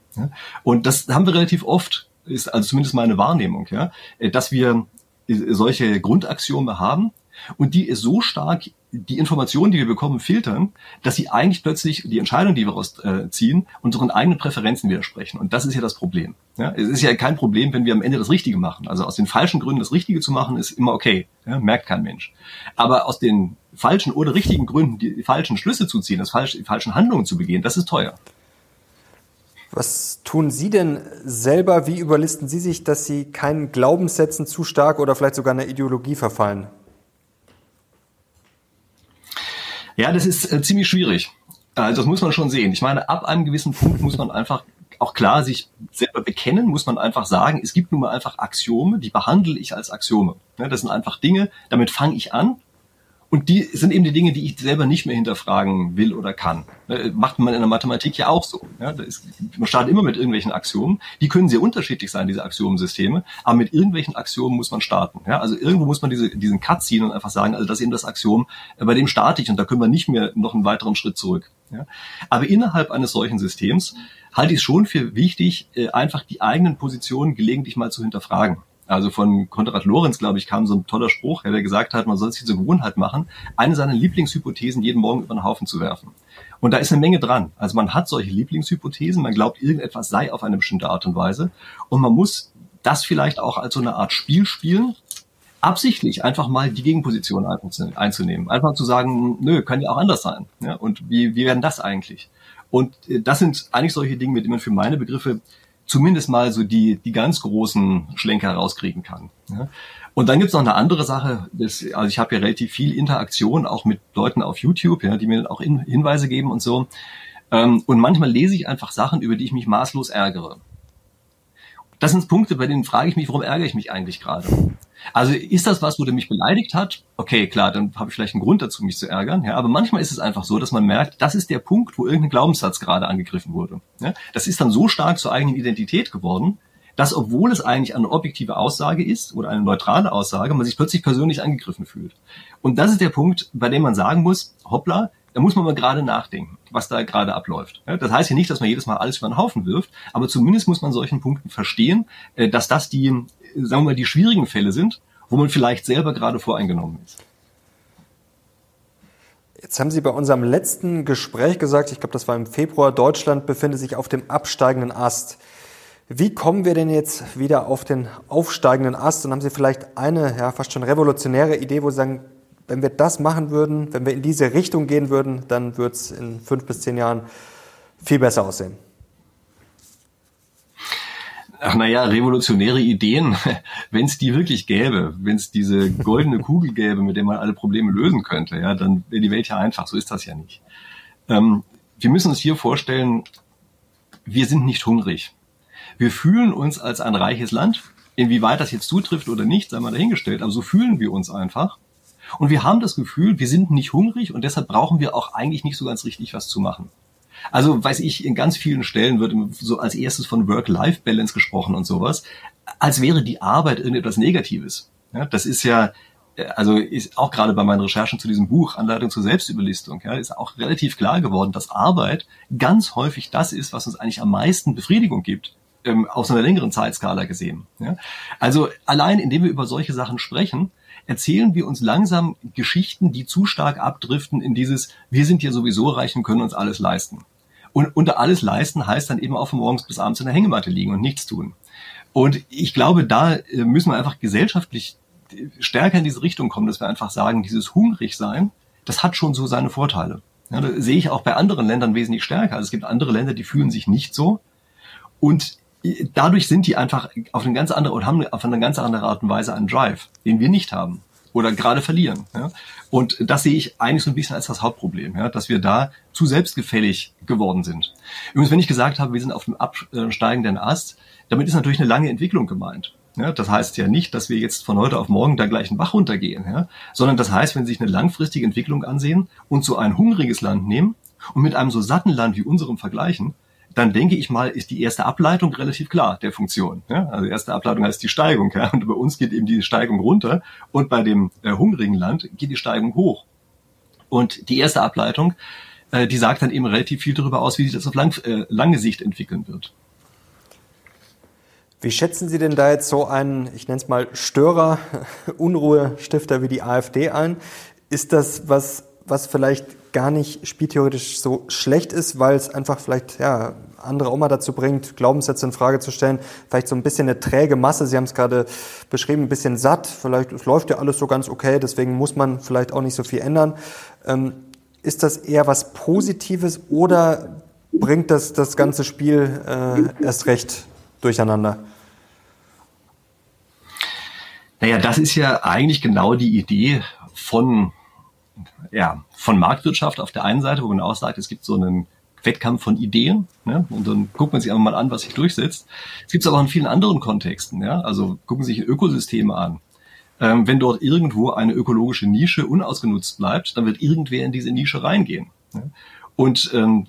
Und das haben wir relativ oft ist also zumindest meine Wahrnehmung, ja, äh, dass wir äh, solche Grundaxiome haben und die so stark die Informationen, die wir bekommen, filtern, dass sie eigentlich plötzlich die Entscheidung, die wir rausziehen, unseren eigenen Präferenzen widersprechen. Und das ist ja das Problem. Ja, es ist ja kein Problem, wenn wir am Ende das Richtige machen. Also aus den falschen Gründen das Richtige zu machen, ist immer okay. Ja, merkt kein Mensch. Aber aus den falschen oder richtigen Gründen die falschen Schlüsse zu ziehen, das falsche, die falschen Handlungen zu begehen, das ist teuer.
Was tun Sie denn selber? Wie überlisten Sie sich, dass Sie keinen Glaubenssätzen zu stark oder vielleicht sogar einer Ideologie verfallen?
Ja, das ist äh, ziemlich schwierig. Also das muss man schon sehen. Ich meine, ab einem gewissen Punkt muss man einfach auch klar sich selber bekennen, muss man einfach sagen, es gibt nun mal einfach Axiome, die behandle ich als Axiome. Das sind einfach Dinge, damit fange ich an und die sind eben die Dinge, die ich selber nicht mehr hinterfragen will oder kann. Ne, macht man in der Mathematik ja auch so. Ja, ist, man startet immer mit irgendwelchen Axiomen. Die können sehr unterschiedlich sein, diese Axiomensysteme. Aber mit irgendwelchen Axiomen muss man starten. Ja, also irgendwo muss man diese, diesen Cut ziehen und einfach sagen, also das ist eben das Axiom, äh, bei dem starte ich und da können wir nicht mehr noch einen weiteren Schritt zurück. Ja, aber innerhalb eines solchen Systems halte ich es schon für wichtig, äh, einfach die eigenen Positionen gelegentlich mal zu hinterfragen. Also von Konrad Lorenz, glaube ich, kam so ein toller Spruch, der gesagt hat, man soll sich zur Gewohnheit machen, eine seiner Lieblingshypothesen jeden Morgen über den Haufen zu werfen. Und da ist eine Menge dran. Also man hat solche Lieblingshypothesen, man glaubt, irgendetwas sei auf eine bestimmte Art und Weise. Und man muss das vielleicht auch als so eine Art Spiel spielen, absichtlich einfach mal die Gegenposition einzunehmen. Einfach zu sagen, nö, kann ja auch anders sein. Ja, und wie, wie werden das eigentlich? Und äh, das sind eigentlich solche Dinge, mit denen man für meine Begriffe zumindest mal so die, die ganz großen Schlenker rauskriegen kann. Ja. Und dann gibt's noch eine andere Sache. Das, also ich habe ja relativ viel Interaktion auch mit Leuten auf YouTube, ja, die mir auch in, Hinweise geben und so. Ähm, und manchmal lese ich einfach Sachen, über die ich mich maßlos ärgere. Das sind Punkte, bei denen frage ich mich, warum ärgere ich mich eigentlich gerade? Also ist das was, wo der mich beleidigt hat? Okay, klar, dann habe ich vielleicht einen Grund dazu, mich zu ärgern. Ja, aber manchmal ist es einfach so, dass man merkt, das ist der Punkt, wo irgendein Glaubenssatz gerade angegriffen wurde. Ja, das ist dann so stark zur eigenen Identität geworden, dass obwohl es eigentlich eine objektive Aussage ist oder eine neutrale Aussage, man sich plötzlich persönlich angegriffen fühlt. Und das ist der Punkt, bei dem man sagen muss, hoppla, da muss man mal gerade nachdenken, was da gerade abläuft. Das heißt ja nicht, dass man jedes Mal alles über den Haufen wirft, aber zumindest muss man solchen Punkten verstehen, äh, dass das die, sagen wir mal, die schwierigen Fälle sind, wo man vielleicht selber gerade voreingenommen ist.
Jetzt haben Sie bei unserem letzten Gespräch gesagt, ich glaube, das war im Februar, Deutschland befindet sich auf dem absteigenden Ast. Wie kommen wir denn jetzt wieder auf den aufsteigenden Ast? Und haben Sie vielleicht eine ja, fast schon revolutionäre Idee, wo Sie sagen, wenn wir das machen würden, wenn wir in diese Richtung gehen würden, dann würde es in fünf bis zehn Jahren viel besser aussehen?
Ach naja, revolutionäre Ideen, wenn es die wirklich gäbe, wenn es diese goldene Kugel gäbe, mit der man alle Probleme lösen könnte, ja, dann wäre die Welt ja einfach. So ist das ja nicht. Ähm, wir müssen uns hier vorstellen, wir sind nicht hungrig. Wir fühlen uns als ein reiches Land. Inwieweit das jetzt zutrifft oder nicht, sei mal dahingestellt, aber so fühlen wir uns einfach. Und wir haben das Gefühl, wir sind nicht hungrig und deshalb brauchen wir auch eigentlich nicht so ganz richtig was zu machen. Also weiß ich, in ganz vielen Stellen wird so als erstes von Work-Life-Balance gesprochen und sowas, als wäre die Arbeit irgendetwas Negatives. Ja, das ist ja, also ist auch gerade bei meinen Recherchen zu diesem Buch Anleitung zur Selbstüberlistung, ja, ist auch relativ klar geworden, dass Arbeit ganz häufig das ist, was uns eigentlich am meisten Befriedigung gibt ähm, aus einer längeren Zeitskala gesehen. Ja? Also allein, indem wir über solche Sachen sprechen, erzählen wir uns langsam Geschichten, die zu stark abdriften in dieses, wir sind ja sowieso reich und können uns alles leisten. Und unter alles leisten heißt dann eben auch von morgens bis abends in der Hängematte liegen und nichts tun. Und ich glaube, da äh, müssen wir einfach gesellschaftlich stärker in diese Richtung kommen, dass wir einfach sagen, dieses hungrig sein, das hat schon so seine Vorteile. Ja, da sehe ich auch bei anderen Ländern wesentlich stärker. Also es gibt andere Länder, die fühlen sich nicht so. Und dadurch sind die einfach auf eine ganz andere und haben auf eine ganz andere Art und Weise einen Drive, den wir nicht haben oder gerade verlieren. Ja? Und das sehe ich eigentlich so ein bisschen als das Hauptproblem, ja? dass wir da zu selbstgefällig geworden sind. Übrigens, wenn ich gesagt habe, wir sind auf dem absteigenden Ast, damit ist natürlich eine lange Entwicklung gemeint. Ja, das heißt ja nicht, dass wir jetzt von heute auf morgen da gleich einen Bach runtergehen, ja, sondern das heißt, wenn Sie sich eine langfristige Entwicklung ansehen und so ein hungriges Land nehmen und mit einem so satten Land wie unserem vergleichen, dann denke ich mal, ist die erste Ableitung relativ klar der Funktion. Ja? Also erste Ableitung heißt die Steigung. Ja? Und bei uns geht eben die Steigung runter und bei dem äh, hungrigen Land geht die Steigung hoch. Und die erste Ableitung, äh, die sagt dann eben relativ viel darüber aus, wie sich das auf lang, äh, lange Sicht entwickeln wird.
Wie schätzen Sie denn da jetzt so einen, ich nenne es mal Störer, Unruhestifter wie die AfD ein? Ist das was was vielleicht gar nicht spieltheoretisch so schlecht ist, weil es einfach vielleicht ja, andere auch mal dazu bringt, Glaubenssätze in Frage zu stellen. Vielleicht so ein bisschen eine träge Masse, Sie haben es gerade beschrieben, ein bisschen satt. Vielleicht es läuft ja alles so ganz okay, deswegen muss man vielleicht auch nicht so viel ändern. Ähm, ist das eher was Positives oder bringt das das ganze Spiel äh, erst recht durcheinander?
Naja, das ist ja eigentlich genau die Idee von ja, von Marktwirtschaft auf der einen Seite, wo man auch sagt, es gibt so einen Wettkampf von Ideen, ne? und dann guckt man sich einfach mal an, was sich durchsetzt. Es gibt es aber auch in vielen anderen Kontexten, ja, also gucken Sie sich Ökosysteme an. Ähm, wenn dort irgendwo eine ökologische Nische unausgenutzt bleibt, dann wird irgendwer in diese Nische reingehen. Ne? Und ähm,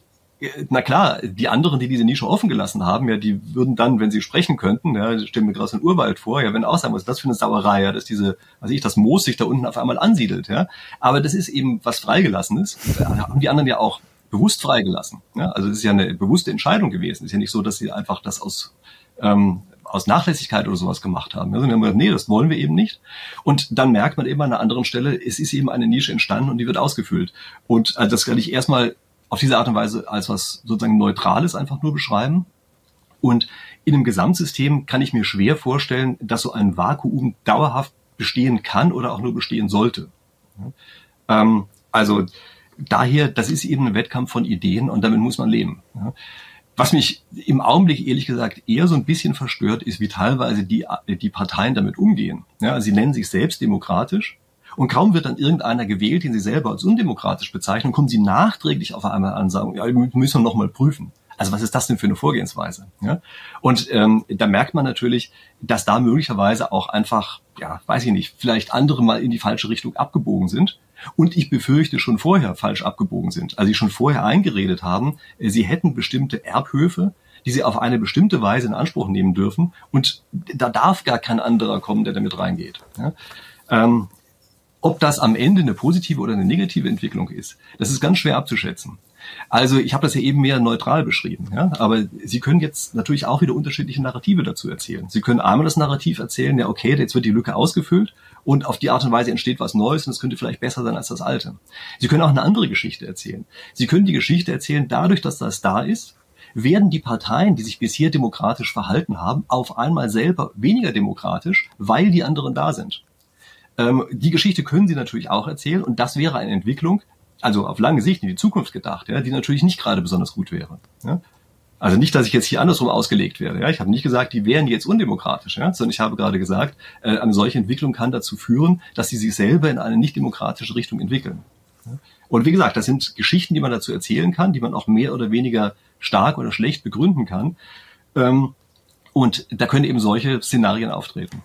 na klar, die anderen, die diese Nische offen gelassen haben, ja, die würden dann, wenn sie sprechen könnten, ja, stellen mir gerade so einen Urwald vor, ja, wenn auch sagen, was ist das für eine Sauerei, ja, dass diese, was ich, das Moos sich da unten auf einmal ansiedelt, ja. Aber das ist eben was Freigelassenes. Da haben die anderen ja auch bewusst freigelassen. Ja? Also es ist ja eine bewusste Entscheidung gewesen. Es ist ja nicht so, dass sie einfach das aus ähm, aus Nachlässigkeit oder sowas gemacht haben. Also wir haben gesagt, nee, das wollen wir eben nicht. Und dann merkt man eben an einer anderen Stelle, es ist eben eine Nische entstanden und die wird ausgefüllt. Und also das kann ich erstmal auf diese Art und Weise als was sozusagen Neutrales einfach nur beschreiben. Und in einem Gesamtsystem kann ich mir schwer vorstellen, dass so ein Vakuum dauerhaft bestehen kann oder auch nur bestehen sollte. Ähm, also daher, das ist eben ein Wettkampf von Ideen und damit muss man leben. Was mich im Augenblick ehrlich gesagt eher so ein bisschen verstört, ist, wie teilweise die, die Parteien damit umgehen. Ja, sie nennen sich selbst demokratisch und kaum wird dann irgendeiner gewählt, den sie selber als undemokratisch bezeichnen, kommen sie nachträglich auf einmal an und sagen, ja, müssen wir noch mal prüfen. Also was ist das denn für eine Vorgehensweise? Ja? Und ähm, da merkt man natürlich, dass da möglicherweise auch einfach, ja, weiß ich nicht, vielleicht andere mal in die falsche Richtung abgebogen sind und ich befürchte schon vorher falsch abgebogen sind. Also sie schon vorher eingeredet haben, äh, sie hätten bestimmte Erbhöfe, die sie auf eine bestimmte Weise in Anspruch nehmen dürfen und da darf gar kein anderer kommen, der damit reingeht. Ja? Ähm, ob das am Ende eine positive oder eine negative Entwicklung ist, das ist ganz schwer abzuschätzen. Also ich habe das ja eben mehr neutral beschrieben, ja, aber Sie können jetzt natürlich auch wieder unterschiedliche Narrative dazu erzählen. Sie können einmal das Narrativ erzählen, ja okay, jetzt wird die Lücke ausgefüllt und auf die Art und Weise entsteht was Neues und es könnte vielleicht besser sein als das Alte. Sie können auch eine andere Geschichte erzählen. Sie können die Geschichte erzählen, dadurch, dass das da ist, werden die Parteien, die sich bisher demokratisch verhalten haben, auf einmal selber weniger demokratisch, weil die anderen da sind. Ähm, die Geschichte können Sie natürlich auch erzählen und das wäre eine Entwicklung, also auf lange Sicht in die Zukunft gedacht, ja, die natürlich nicht gerade besonders gut wäre. Ja. Also nicht, dass ich jetzt hier andersrum ausgelegt wäre. Ja? Ich habe nicht gesagt, die wären jetzt undemokratisch, ja? sondern ich habe gerade gesagt, äh, eine solche Entwicklung kann dazu führen, dass sie sich selber in eine nicht demokratische Richtung entwickeln. Ja? Und wie gesagt, das sind Geschichten, die man dazu erzählen kann, die man auch mehr oder weniger stark oder schlecht begründen kann. Ähm, und da können eben solche Szenarien auftreten.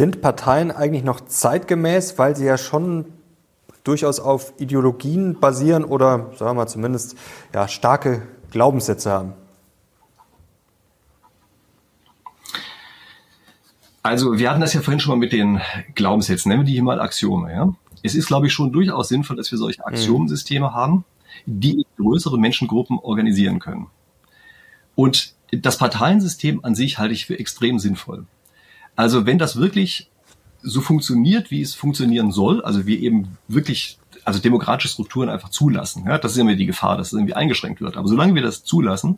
Sind Parteien eigentlich noch zeitgemäß, weil sie ja schon durchaus auf Ideologien basieren oder, sagen wir mal, zumindest ja, starke Glaubenssätze haben?
Also wir hatten das ja vorhin schon mal mit den Glaubenssätzen, nennen wir die hier mal Axiome. Ja? Es ist, glaube ich, schon durchaus sinnvoll, dass wir solche Axiomensysteme mhm. haben, die größere Menschengruppen organisieren können. Und das Parteiensystem an sich halte ich für extrem sinnvoll. Also wenn das wirklich so funktioniert, wie es funktionieren soll, also wir eben wirklich, also demokratische Strukturen einfach zulassen. Ja, das ist immer die Gefahr, dass es irgendwie eingeschränkt wird. Aber solange wir das zulassen,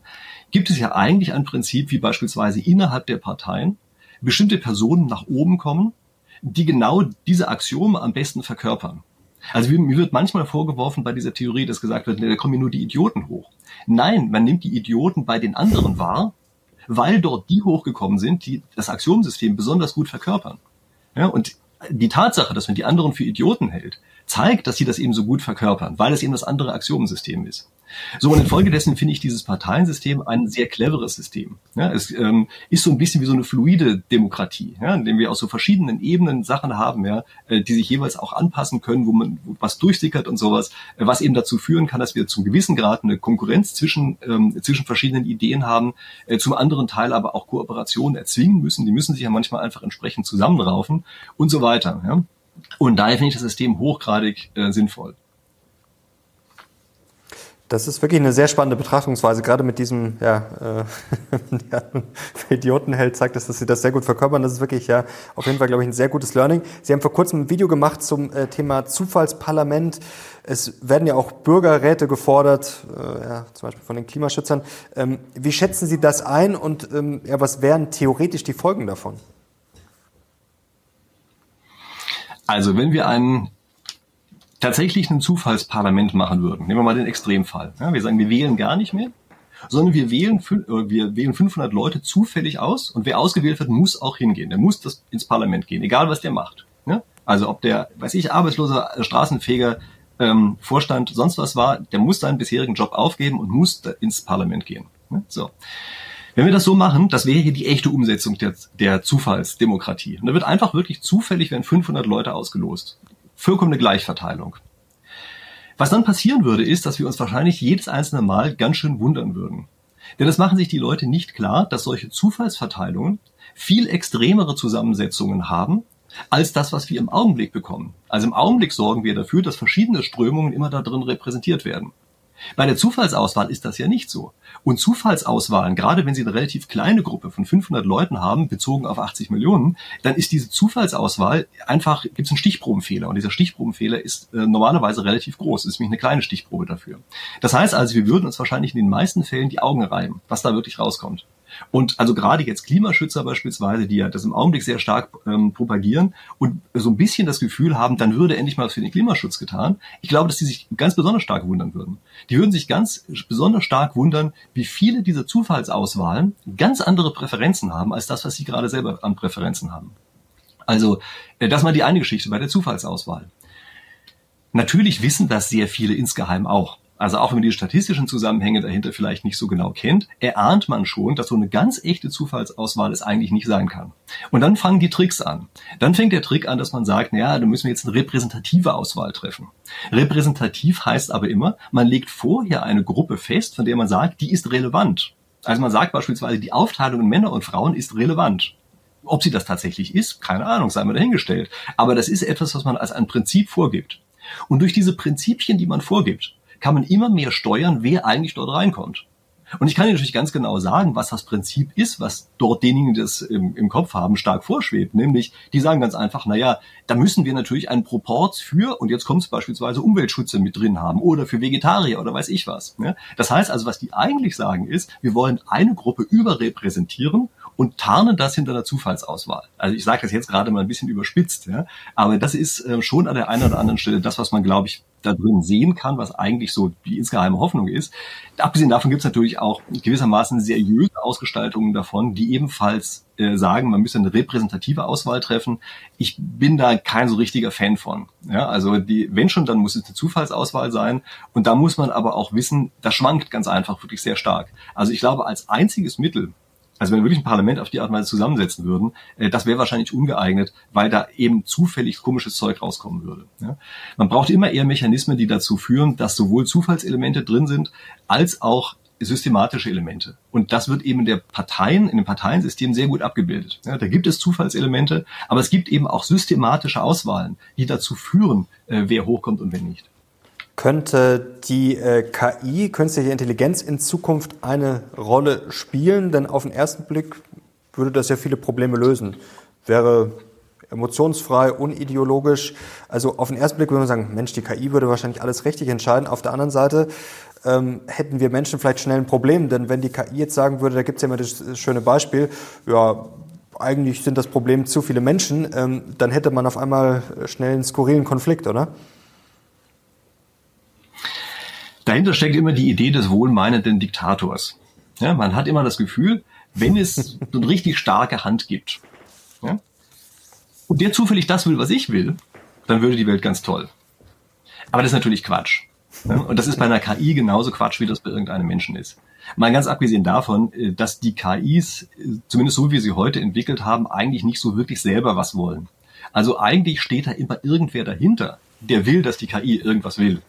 gibt es ja eigentlich ein Prinzip, wie beispielsweise innerhalb der Parteien bestimmte Personen nach oben kommen, die genau diese Axiome am besten verkörpern. Also mir wird manchmal vorgeworfen bei dieser Theorie, dass gesagt wird, da kommen nur die Idioten hoch. Nein, man nimmt die Idioten bei den anderen wahr, weil dort die hochgekommen sind, die das Axiomsystem besonders gut verkörpern. Ja, und die Tatsache, dass man die anderen für Idioten hält, zeigt, dass sie das eben so gut verkörpern, weil es eben das andere Axiomensystem ist. So, und infolgedessen finde ich dieses Parteiensystem ein sehr cleveres System. Ja, es ähm, ist so ein bisschen wie so eine fluide Demokratie, ja, in dem wir aus so verschiedenen Ebenen Sachen haben, ja, äh, die sich jeweils auch anpassen können, wo man was durchsickert und sowas, äh, was eben dazu führen kann, dass wir zum gewissen Grad eine Konkurrenz zwischen, ähm, zwischen verschiedenen Ideen haben, äh, zum anderen Teil aber auch Kooperationen erzwingen müssen. Die müssen sich ja manchmal einfach entsprechend zusammenraufen und so weiter. Ja. Und daher finde ich das System hochgradig äh, sinnvoll.
Das ist wirklich eine sehr spannende Betrachtungsweise, gerade mit diesem ja, äh, Idiotenheld zeigt das, dass Sie das sehr gut verkörpern. Das ist wirklich ja auf jeden Fall, glaube ich, ein sehr gutes Learning. Sie haben vor kurzem ein Video gemacht zum äh, Thema Zufallsparlament. Es werden ja auch Bürgerräte gefordert, äh, ja, zum Beispiel von den Klimaschützern. Ähm, wie schätzen Sie das ein und ähm, ja, was wären theoretisch die Folgen davon?
Also wenn wir einen tatsächlich ein Zufallsparlament machen würden, nehmen wir mal den Extremfall. Ja, wir sagen, wir wählen gar nicht mehr, sondern wir wählen, äh, wir wählen 500 Leute zufällig aus und wer ausgewählt wird, muss auch hingehen. Der muss das ins Parlament gehen, egal was der macht. Ja? Also ob der, weiß ich, arbeitsloser Straßenfeger, ähm, Vorstand, sonst was war, der muss seinen bisherigen Job aufgeben und muss ins Parlament gehen. Ja? So. Wenn wir das so machen, das wäre hier die echte Umsetzung der, der Zufallsdemokratie. Und da wird einfach wirklich zufällig werden 500 Leute ausgelost vollkommene Gleichverteilung. Was dann passieren würde, ist, dass wir uns wahrscheinlich jedes einzelne Mal ganz schön wundern würden. Denn das machen sich die Leute nicht klar, dass solche Zufallsverteilungen viel extremere Zusammensetzungen haben, als das, was wir im Augenblick bekommen. Also im Augenblick sorgen wir dafür, dass verschiedene Strömungen immer da drin repräsentiert werden. Bei der Zufallsauswahl ist das ja nicht so. Und Zufallsauswahlen, gerade wenn Sie eine relativ kleine Gruppe von 500 Leuten haben, bezogen auf 80 Millionen, dann ist diese Zufallsauswahl einfach, gibt es einen Stichprobenfehler. Und dieser Stichprobenfehler ist äh, normalerweise relativ groß. Es ist nämlich eine kleine Stichprobe dafür. Das heißt also, wir würden uns wahrscheinlich in den meisten Fällen die Augen reiben, was da wirklich rauskommt. Und also gerade jetzt Klimaschützer beispielsweise, die ja das im Augenblick sehr stark ähm, propagieren und so ein bisschen das Gefühl haben, dann würde endlich mal was für den Klimaschutz getan. Ich glaube, dass die sich ganz besonders stark wundern würden. Die würden sich ganz besonders stark wundern, wie viele dieser Zufallsauswahlen ganz andere Präferenzen haben als das, was sie gerade selber an Präferenzen haben. Also, äh, das mal die eine Geschichte bei der Zufallsauswahl. Natürlich wissen das sehr viele insgeheim auch also auch wenn man die statistischen Zusammenhänge dahinter vielleicht nicht so genau kennt, erahnt man schon, dass so eine ganz echte Zufallsauswahl es eigentlich nicht sein kann. Und dann fangen die Tricks an. Dann fängt der Trick an, dass man sagt, naja, da müssen wir jetzt eine repräsentative Auswahl treffen. Repräsentativ heißt aber immer, man legt vorher eine Gruppe fest, von der man sagt, die ist relevant. Also man sagt beispielsweise, die Aufteilung in Männer und Frauen ist relevant. Ob sie das tatsächlich ist, keine Ahnung, sei mal dahingestellt. Aber das ist etwas, was man als ein Prinzip vorgibt. Und durch diese Prinzipien, die man vorgibt, kann man immer mehr steuern, wer eigentlich dort reinkommt. Und ich kann Ihnen natürlich ganz genau sagen, was das Prinzip ist, was dort diejenigen, die das im, im Kopf haben, stark vorschwebt. Nämlich, die sagen ganz einfach, na ja, da müssen wir natürlich einen Proports für, und jetzt kommt es beispielsweise Umweltschützer mit drin haben oder für Vegetarier oder weiß ich was. Ne? Das heißt also, was die eigentlich sagen ist, wir wollen eine Gruppe überrepräsentieren und tarnen das hinter einer Zufallsauswahl. Also ich sage das jetzt gerade mal ein bisschen überspitzt, ja, aber das ist äh, schon an der einen oder anderen Stelle das, was man, glaube ich, da drin sehen kann, was eigentlich so die insgeheime Hoffnung ist. Abgesehen davon gibt es natürlich auch gewissermaßen seriöse Ausgestaltungen davon, die ebenfalls äh, sagen, man müsse eine repräsentative Auswahl treffen. Ich bin da kein so richtiger Fan von. Ja, also die, wenn schon, dann muss es eine Zufallsauswahl sein. Und da muss man aber auch wissen, das schwankt ganz einfach wirklich sehr stark. Also ich glaube, als einziges Mittel, also wenn wir wirklich ein Parlament auf die Art und Weise zusammensetzen würden, äh, das wäre wahrscheinlich ungeeignet, weil da eben zufällig komisches Zeug rauskommen würde. Ja? Man braucht immer eher Mechanismen, die dazu führen, dass sowohl Zufallselemente drin sind, als auch systematische Elemente. Und das wird eben in der Parteien, in dem Parteiensystem sehr gut abgebildet. Ja, da gibt es Zufallselemente, aber es gibt eben auch systematische Auswahlen, die dazu führen, äh, wer hochkommt und wer nicht.
Könnte die äh, KI, künstliche Intelligenz, in Zukunft eine Rolle spielen? Denn auf den ersten Blick würde das ja viele Probleme lösen. Wäre emotionsfrei, unideologisch. Also auf den ersten Blick würde man sagen, Mensch, die KI würde wahrscheinlich alles richtig entscheiden. Auf der anderen Seite ähm, hätten wir Menschen vielleicht schnell ein Problem. Denn wenn die KI jetzt sagen würde, da gibt es ja immer das schöne Beispiel, ja, eigentlich sind das Problem zu viele Menschen, ähm, dann hätte man auf einmal schnell einen skurrilen Konflikt, oder?
Dahinter steckt immer die Idee des wohlmeinenden Diktators. Ja, man hat immer das Gefühl, wenn es so eine richtig starke Hand gibt, ja, und der zufällig das will, was ich will, dann würde die Welt ganz toll. Aber das ist natürlich Quatsch. Ja, und das ist bei einer KI genauso Quatsch, wie das bei irgendeinem Menschen ist. Mal ganz abgesehen davon, äh, dass die KIs, äh, zumindest so wie sie heute entwickelt haben, eigentlich nicht so wirklich selber was wollen. Also eigentlich steht da immer irgendwer dahinter, der will, dass die KI irgendwas will.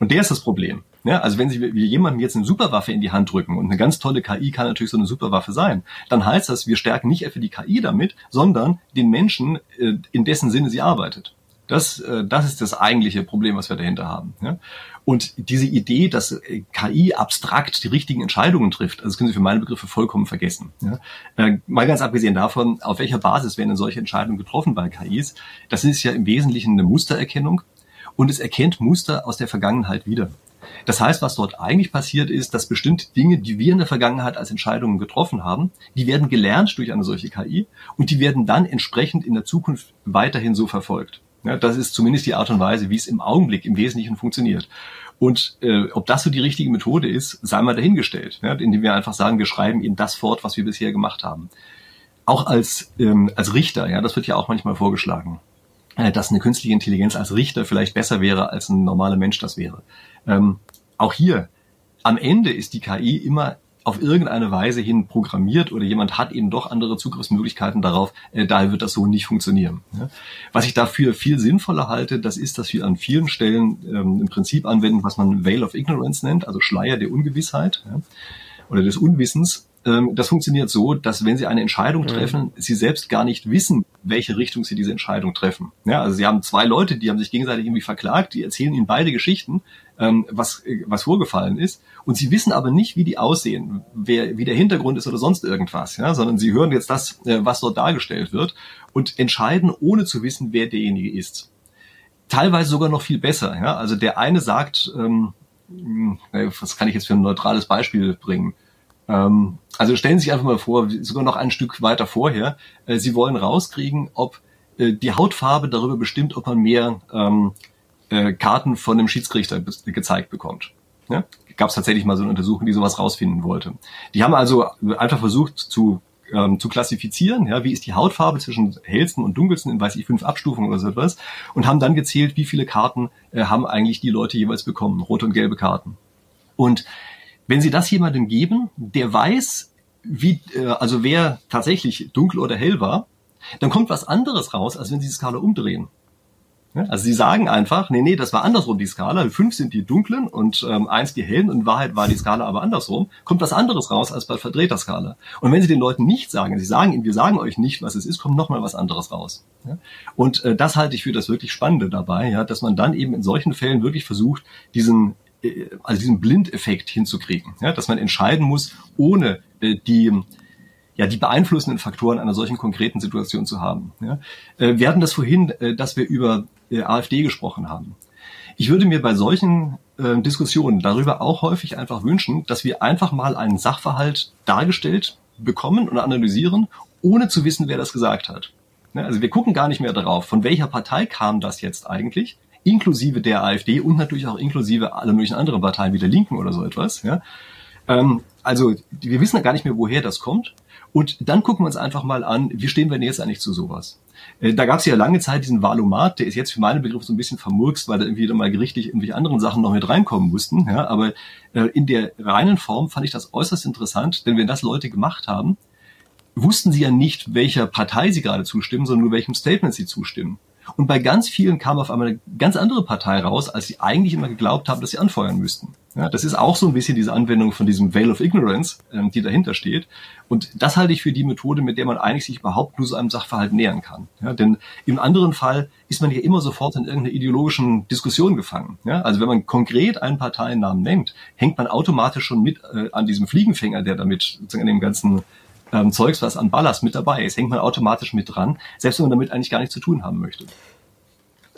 Und der ist das Problem. Ja, also wenn Sie jemandem jetzt eine Superwaffe in die Hand drücken und eine ganz tolle KI kann natürlich so eine Superwaffe sein, dann heißt das, wir stärken nicht etwa die KI damit, sondern den Menschen, äh, in dessen Sinne sie arbeitet. Das, äh, das ist das eigentliche Problem, was wir dahinter haben. Ja? Und diese Idee, dass äh, KI abstrakt die richtigen Entscheidungen trifft, also das können Sie für meine Begriffe vollkommen vergessen. Ja? Mal ganz abgesehen davon, auf welcher Basis werden denn solche Entscheidungen getroffen bei KIs? Das ist ja im Wesentlichen eine Mustererkennung und es erkennt Muster aus der Vergangenheit wieder. Das heißt, was dort eigentlich passiert ist, dass bestimmte Dinge, die wir in der Vergangenheit als Entscheidungen getroffen haben, die werden gelernt durch eine solche KI und die werden dann entsprechend in der Zukunft weiterhin so verfolgt. Ja, das ist zumindest die Art und Weise, wie es im Augenblick im Wesentlichen funktioniert. Und äh, ob das so die richtige Methode ist, sei mal dahingestellt, ja, indem wir einfach sagen, wir schreiben eben das fort, was wir bisher gemacht haben. Auch als, ähm, als Richter, ja, das wird ja auch manchmal vorgeschlagen. Äh, dass eine künstliche Intelligenz als Richter vielleicht besser wäre, als ein normaler Mensch das wäre. Ähm, auch hier, am Ende ist die KI immer auf irgendeine Weise hin programmiert oder jemand hat eben doch andere Zugriffsmöglichkeiten darauf, äh, daher wird das so nicht funktionieren. Ja. Was ich dafür viel sinnvoller halte, das ist, dass wir an vielen Stellen ähm, im Prinzip anwenden, was man Veil of Ignorance nennt, also Schleier der Ungewissheit ja, oder des Unwissens. Ähm, das funktioniert so, dass wenn Sie eine Entscheidung mhm. treffen, mhm. Sie selbst gar nicht wissen, welche Richtung Sie diese Entscheidung treffen. Ja, also Sie haben zwei Leute, die haben sich gegenseitig irgendwie verklagt, die erzählen Ihnen beide Geschichten, ähm, was, was vorgefallen ist, und Sie wissen aber nicht, wie die aussehen, wer, wie der Hintergrund ist oder sonst irgendwas, ja, sondern Sie hören jetzt das, äh, was dort dargestellt wird und entscheiden, ohne zu wissen, wer derjenige ist. Teilweise sogar noch viel besser. Ja? Also der eine sagt, ähm, was kann ich jetzt für ein neutrales Beispiel bringen? Ähm, also stellen Sie sich einfach mal vor, sogar noch ein Stück weiter vorher, äh, Sie wollen rauskriegen, ob äh, die Hautfarbe darüber bestimmt, ob man mehr ähm, äh, Karten von einem Schiedsrichter gezeigt bekommt. Ja? Gab es tatsächlich mal so eine Untersuchung, die sowas rausfinden wollte. Die haben also einfach versucht zu ähm, zu klassifizieren, ja, wie ist die Hautfarbe zwischen hellsten und dunkelsten in, weiß ich, fünf Abstufungen oder so etwas und haben dann gezählt, wie viele Karten äh, haben eigentlich die Leute jeweils bekommen, rote und gelbe Karten. Und wenn Sie das jemandem geben, der weiß, wie, äh, also wer tatsächlich dunkel oder hell war, dann kommt was anderes raus, als wenn Sie die Skala umdrehen. Also sie sagen einfach, nee, nee, das war andersrum die Skala. Fünf sind die dunklen und ähm, eins die hellen und in Wahrheit war die Skala aber andersrum. Kommt was anderes raus als bei verdrehter Skala. Und wenn sie den Leuten nicht sagen, sie sagen ihnen, wir sagen euch nicht, was es ist, kommt nochmal was anderes raus. Ja? Und äh, das halte ich für das wirklich Spannende dabei, ja, dass man dann eben in solchen Fällen wirklich versucht, diesen also diesen Blindeffekt hinzukriegen, ja, dass man entscheiden muss, ohne äh, die ja, die beeinflussenden Faktoren einer solchen konkreten Situation zu haben. Ja. Äh, wir hatten das vorhin, äh, dass wir über äh, AfD gesprochen haben. Ich würde mir bei solchen äh, Diskussionen darüber auch häufig einfach wünschen, dass wir einfach mal einen Sachverhalt dargestellt bekommen und analysieren, ohne zu wissen, wer das gesagt hat. Also wir gucken gar nicht mehr darauf, von welcher Partei kam das jetzt eigentlich, inklusive der AfD und natürlich auch inklusive aller möglichen anderen Parteien wie der Linken oder so etwas. Ja. Ähm, also wir wissen ja gar nicht mehr, woher das kommt. Und dann gucken wir uns einfach mal an, wie stehen wir denn jetzt eigentlich zu sowas? Äh, da gab es ja lange Zeit diesen Valomat, der ist jetzt für meinen Begriff so ein bisschen vermurkst, weil da irgendwie dann mal gerichtlich irgendwelche anderen Sachen noch mit reinkommen mussten. Ja, aber äh, in der reinen Form fand ich das äußerst interessant, denn wenn das Leute gemacht haben, wussten sie ja nicht, welcher Partei sie gerade zustimmen, sondern nur welchem Statement sie zustimmen. Und bei ganz vielen kam auf einmal eine ganz andere Partei raus, als sie eigentlich immer geglaubt haben, dass sie anfeuern müssten. Ja, das ist auch so ein bisschen diese Anwendung von diesem Veil of Ignorance, ähm, die dahinter steht. Und das halte ich für die Methode, mit der man eigentlich sich überhaupt nur so einem Sachverhalt nähern kann. Ja, denn im anderen Fall ist man ja immer sofort in irgendeiner ideologischen Diskussion gefangen. Ja, also wenn man konkret einen Parteiennamen nennt, hängt man automatisch schon mit äh, an diesem Fliegenfänger, der damit sozusagen an dem ganzen ähm, Zeugs, was an Ballast mit dabei ist, hängt man automatisch mit dran, selbst wenn man damit eigentlich gar nichts zu tun haben möchte.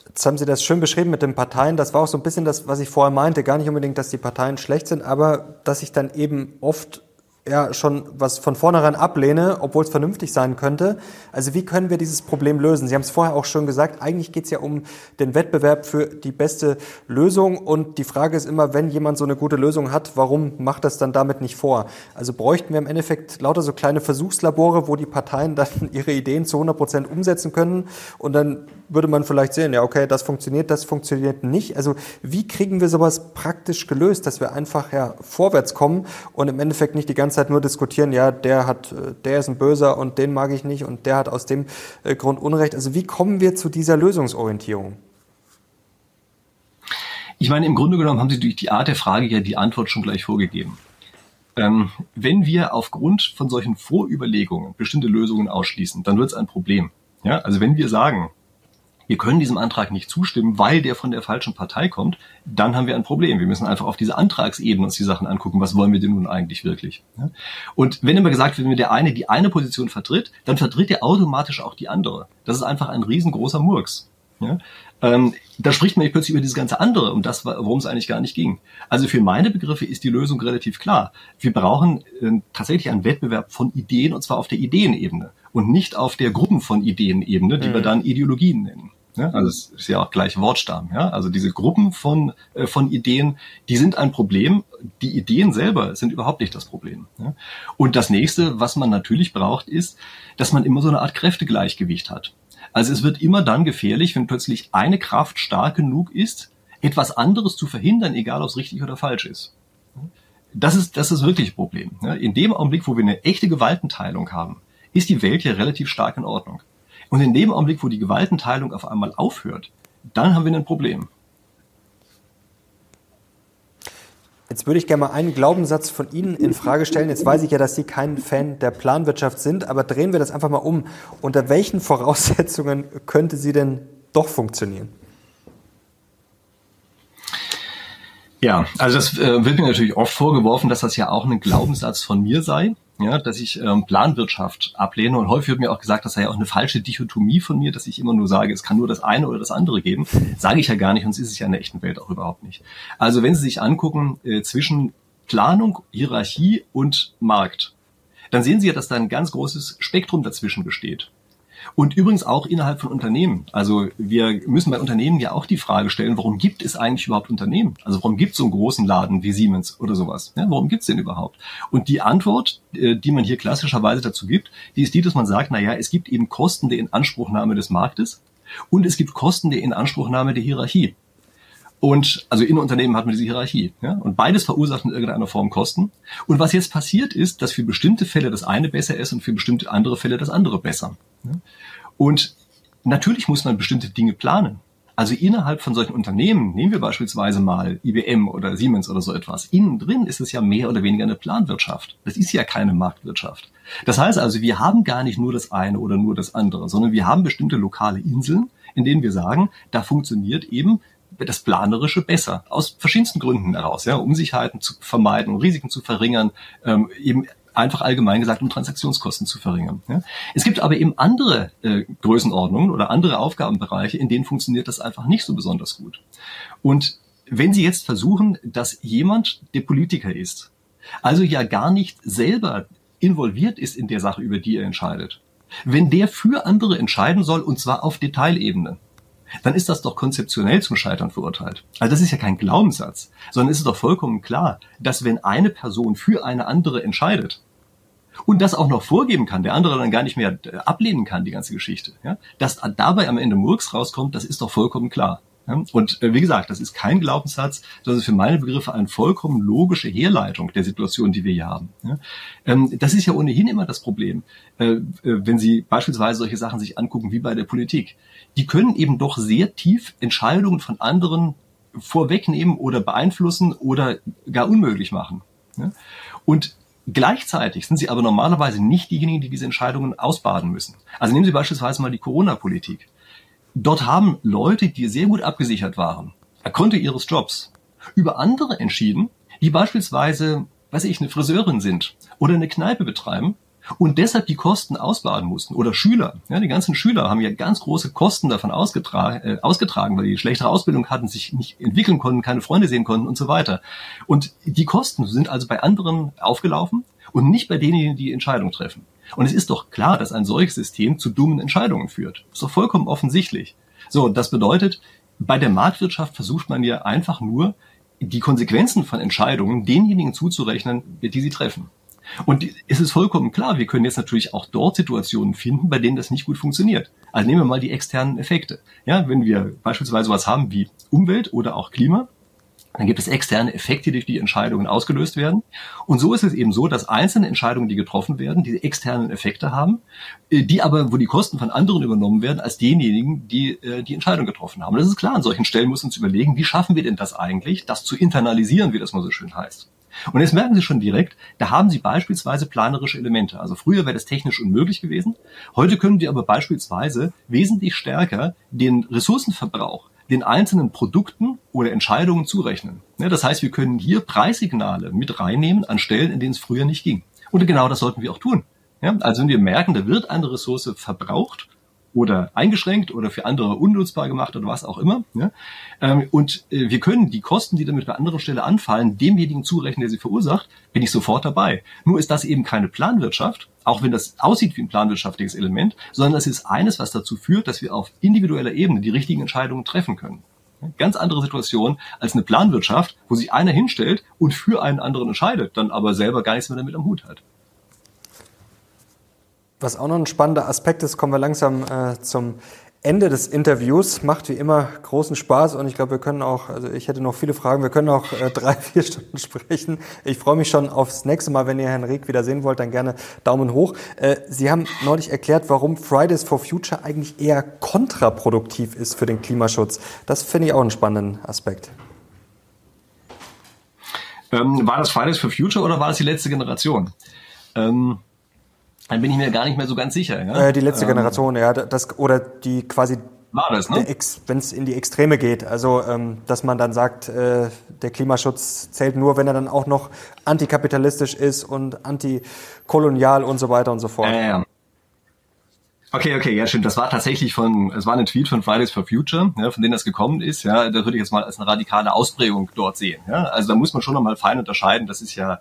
Jetzt haben Sie das schön beschrieben mit den Parteien. Das war auch so ein bisschen das, was ich vorher meinte. Gar nicht unbedingt, dass die Parteien schlecht sind, aber dass ich dann eben oft ja schon was von vornherein ablehne, obwohl es vernünftig sein könnte. Also wie können wir dieses Problem lösen? Sie haben es vorher auch schon gesagt, eigentlich geht es ja um den Wettbewerb für die beste Lösung und die Frage ist immer, wenn jemand so eine gute Lösung hat, warum macht das dann damit nicht vor? Also bräuchten wir im Endeffekt lauter so kleine Versuchslabore, wo die Parteien dann ihre Ideen zu 100 Prozent umsetzen können und dann würde man vielleicht sehen, ja okay, das funktioniert, das funktioniert nicht. Also wie kriegen wir sowas praktisch gelöst, dass wir einfach ja vorwärts kommen und im Endeffekt nicht die ganze Zeit nur diskutieren, ja, der hat, äh, der ist ein Böser und den mag ich nicht und der hat aus dem äh, Grund Unrecht. Also wie kommen wir zu dieser Lösungsorientierung?
Ich meine, im Grunde genommen haben Sie durch die Art der Frage ja die Antwort schon gleich vorgegeben. Ähm, wenn wir aufgrund von solchen Vorüberlegungen bestimmte Lösungen ausschließen, dann wird es ein Problem. Ja, also wenn wir sagen, wir können diesem Antrag nicht zustimmen, weil der von der falschen Partei kommt, dann haben wir ein Problem. Wir müssen einfach auf diese Antragsebene uns die Sachen angucken, was wollen wir denn nun eigentlich wirklich. Und wenn immer gesagt wird, wenn der eine die eine Position vertritt, dann vertritt er automatisch auch die andere. Das ist einfach ein riesengroßer Murks. Ja? Ähm, da spricht man plötzlich über dieses ganze andere, um das, worum es eigentlich gar nicht ging. Also für meine Begriffe ist die Lösung relativ klar. Wir brauchen äh, tatsächlich einen Wettbewerb von Ideen und zwar auf der Ideenebene und nicht auf der Gruppen von Ideenebene, die mhm. wir dann Ideologien nennen. Ja, also es ist ja auch gleich Wortstamm. Ja? Also diese Gruppen von, äh, von Ideen, die sind ein Problem. Die Ideen selber sind überhaupt nicht das Problem. Ja? Und das nächste, was man natürlich braucht, ist, dass man immer so eine Art Kräftegleichgewicht hat. Also es wird immer dann gefährlich, wenn plötzlich eine Kraft stark genug ist, etwas anderes zu verhindern, egal ob es richtig oder falsch ist. Das ist, das ist wirklich ein Problem. In dem Augenblick, wo wir eine echte Gewaltenteilung haben, ist die Welt ja relativ stark in Ordnung. Und in dem Augenblick, wo die Gewaltenteilung auf einmal aufhört, dann haben wir ein Problem.
Jetzt würde ich gerne mal einen Glaubenssatz von Ihnen in Frage stellen. Jetzt weiß ich ja, dass Sie kein Fan der Planwirtschaft sind, aber drehen wir das einfach mal um. Unter welchen Voraussetzungen könnte sie denn doch funktionieren?
Ja, also das äh, wird mir natürlich oft vorgeworfen, dass das ja auch ein Glaubenssatz von mir sei, ja, dass ich ähm, Planwirtschaft ablehne. Und häufig wird mir auch gesagt, das sei ja auch eine falsche Dichotomie von mir, dass ich immer nur sage, es kann nur das eine oder das andere geben. Sage ich ja gar nicht, es ist es ja in der echten Welt auch überhaupt nicht. Also wenn Sie sich angucken äh, zwischen Planung, Hierarchie und Markt, dann sehen Sie ja, dass da ein ganz großes Spektrum dazwischen besteht. Und übrigens auch innerhalb von Unternehmen. Also wir müssen bei Unternehmen ja auch die Frage stellen, warum gibt es eigentlich überhaupt Unternehmen? Also warum gibt es so einen großen Laden wie Siemens oder sowas? Ja, warum gibt es den überhaupt? Und die Antwort, äh, die man hier klassischerweise dazu gibt, die ist die, dass man sagt, na ja, es gibt eben Kosten der Inanspruchnahme des Marktes und es gibt Kosten der Inanspruchnahme der Hierarchie. Und also in Unternehmen hat man diese Hierarchie. Ja? Und beides verursacht in irgendeiner Form Kosten. Und was jetzt passiert ist, dass für bestimmte Fälle das eine besser ist und für bestimmte andere Fälle das andere besser. Ja? Und natürlich muss man bestimmte Dinge planen. Also innerhalb von solchen Unternehmen, nehmen wir beispielsweise mal IBM oder Siemens oder so etwas, innen drin ist es ja mehr oder weniger eine Planwirtschaft. Das ist ja keine Marktwirtschaft. Das heißt also, wir haben gar nicht nur das eine oder nur das andere, sondern wir haben bestimmte lokale Inseln, in denen wir sagen, da funktioniert eben das Planerische besser. Aus verschiedensten Gründen heraus, ja, Unsicherheiten zu vermeiden, Risiken zu verringern, ähm, eben einfach allgemein gesagt, um Transaktionskosten zu verringern. Ja. Es gibt aber eben andere äh, Größenordnungen oder andere Aufgabenbereiche, in denen funktioniert das einfach nicht so besonders gut. Und wenn Sie jetzt versuchen, dass jemand, der Politiker ist, also ja gar nicht selber involviert ist in der Sache, über die er entscheidet, wenn der für andere entscheiden soll, und zwar auf Detailebene, dann ist das doch konzeptionell zum Scheitern verurteilt. Also das ist ja kein Glaubenssatz, sondern es ist doch vollkommen klar, dass wenn eine Person für eine andere entscheidet und das auch noch vorgeben kann, der andere dann gar nicht mehr äh, ablehnen kann, die ganze Geschichte, ja, dass dabei am Ende Murks rauskommt, das ist doch vollkommen klar. Und äh, wie gesagt, das ist kein Glaubenssatz, das ist für meine Begriffe eine vollkommen logische Herleitung der Situation, die wir hier haben. Ähm, das ist ja ohnehin immer das Problem, äh, wenn Sie beispielsweise solche Sachen sich angucken wie bei der Politik die können eben doch sehr tief Entscheidungen von anderen vorwegnehmen oder beeinflussen oder gar unmöglich machen. Und Gleichzeitig sind sie aber normalerweise nicht diejenigen, die diese Entscheidungen ausbaden müssen. Also nehmen Sie beispielsweise mal die Corona-Politik. Dort haben Leute, die sehr gut abgesichert waren, er konnte ihres Jobs, über andere entschieden, die beispielsweise, weiß ich, eine Friseurin sind oder eine Kneipe betreiben und deshalb die Kosten ausbaden mussten. Oder Schüler. Ja, die ganzen Schüler haben ja ganz große Kosten davon ausgetragen, äh, ausgetragen, weil die schlechtere Ausbildung hatten, sich nicht entwickeln konnten, keine Freunde sehen konnten und so weiter. Und die Kosten sind also bei anderen aufgelaufen und nicht bei denen, die die Entscheidung treffen. Und es ist doch klar, dass ein solches System zu dummen Entscheidungen führt. Ist doch vollkommen offensichtlich. So, das bedeutet, bei der Marktwirtschaft versucht man ja einfach nur, die Konsequenzen von Entscheidungen denjenigen zuzurechnen, die sie treffen. Und es ist vollkommen klar, wir können jetzt natürlich auch dort Situationen finden, bei denen das nicht gut funktioniert. Also nehmen wir mal die externen Effekte. Ja, wenn wir beispielsweise was haben wie Umwelt oder auch Klima, dann gibt es externe Effekte, die durch die Entscheidungen ausgelöst werden. Und so ist es eben so, dass einzelne Entscheidungen, die getroffen werden, diese externen Effekte haben, äh, die aber, wo die Kosten von anderen übernommen werden, als denjenigen, die äh, die Entscheidung getroffen haben. Das ist klar, an solchen Stellen muss uns überlegen, wie schaffen wir denn das eigentlich, das zu internalisieren, wie das mal so schön heißt. Und jetzt merken Sie schon direkt, da haben Sie beispielsweise planerische Elemente. Also früher wäre das technisch unmöglich gewesen. Heute können wir aber beispielsweise wesentlich stärker den Ressourcenverbrauch den einzelnen Produkten oder Entscheidungen zurechnen. Das heißt, wir können hier Preissignale mit reinnehmen an Stellen, in denen es früher nicht ging. Und genau das sollten wir auch tun. Also wenn wir merken, da wird eine Ressource verbraucht, oder eingeschränkt oder für andere unnutzbar gemacht oder was auch immer. Ja? Ähm, und äh, wir können die Kosten, die damit bei anderer Stelle anfallen, demjenigen zurechnen, der sie verursacht, bin ich sofort dabei. Nur ist das eben keine Planwirtschaft, auch wenn das aussieht wie ein planwirtschaftliches Element, sondern es ist eines, was dazu führt, dass wir auf individueller Ebene die richtigen Entscheidungen treffen können. Ganz andere Situation als eine Planwirtschaft, wo sich einer hinstellt und für einen anderen entscheidet, dann aber selber gar nichts mehr damit am Hut hat.
Was auch noch ein spannender Aspekt ist, kommen wir langsam äh, zum Ende des Interviews. Macht wie immer großen Spaß und ich glaube, wir können auch, also ich hätte noch viele Fragen, wir können auch äh, drei, vier Stunden sprechen. Ich freue mich schon aufs nächste Mal, wenn ihr Herrn Rieck wieder sehen wollt, dann gerne Daumen hoch. Äh, Sie haben neulich erklärt, warum Fridays for Future eigentlich eher kontraproduktiv ist für den Klimaschutz. Das finde ich auch einen spannenden Aspekt.
Ähm, war das Fridays for Future oder war das die letzte Generation? Ähm, dann bin ich mir gar nicht mehr so ganz sicher.
Ja? Äh, die letzte ähm, Generation, ja, das oder die quasi
war das, ne?
Wenn es in die Extreme geht, also ähm, dass man dann sagt, äh, der Klimaschutz zählt nur, wenn er dann auch noch antikapitalistisch ist und antikolonial und so weiter und so fort.
Äh, ja. Okay, okay, ja stimmt. Das war tatsächlich von, es war ein Tweet von Fridays for Future, ja, von denen das gekommen ist. Ja, da würde ich jetzt mal als eine radikale Ausprägung dort sehen. Ja, also da muss man schon nochmal fein unterscheiden. Das ist ja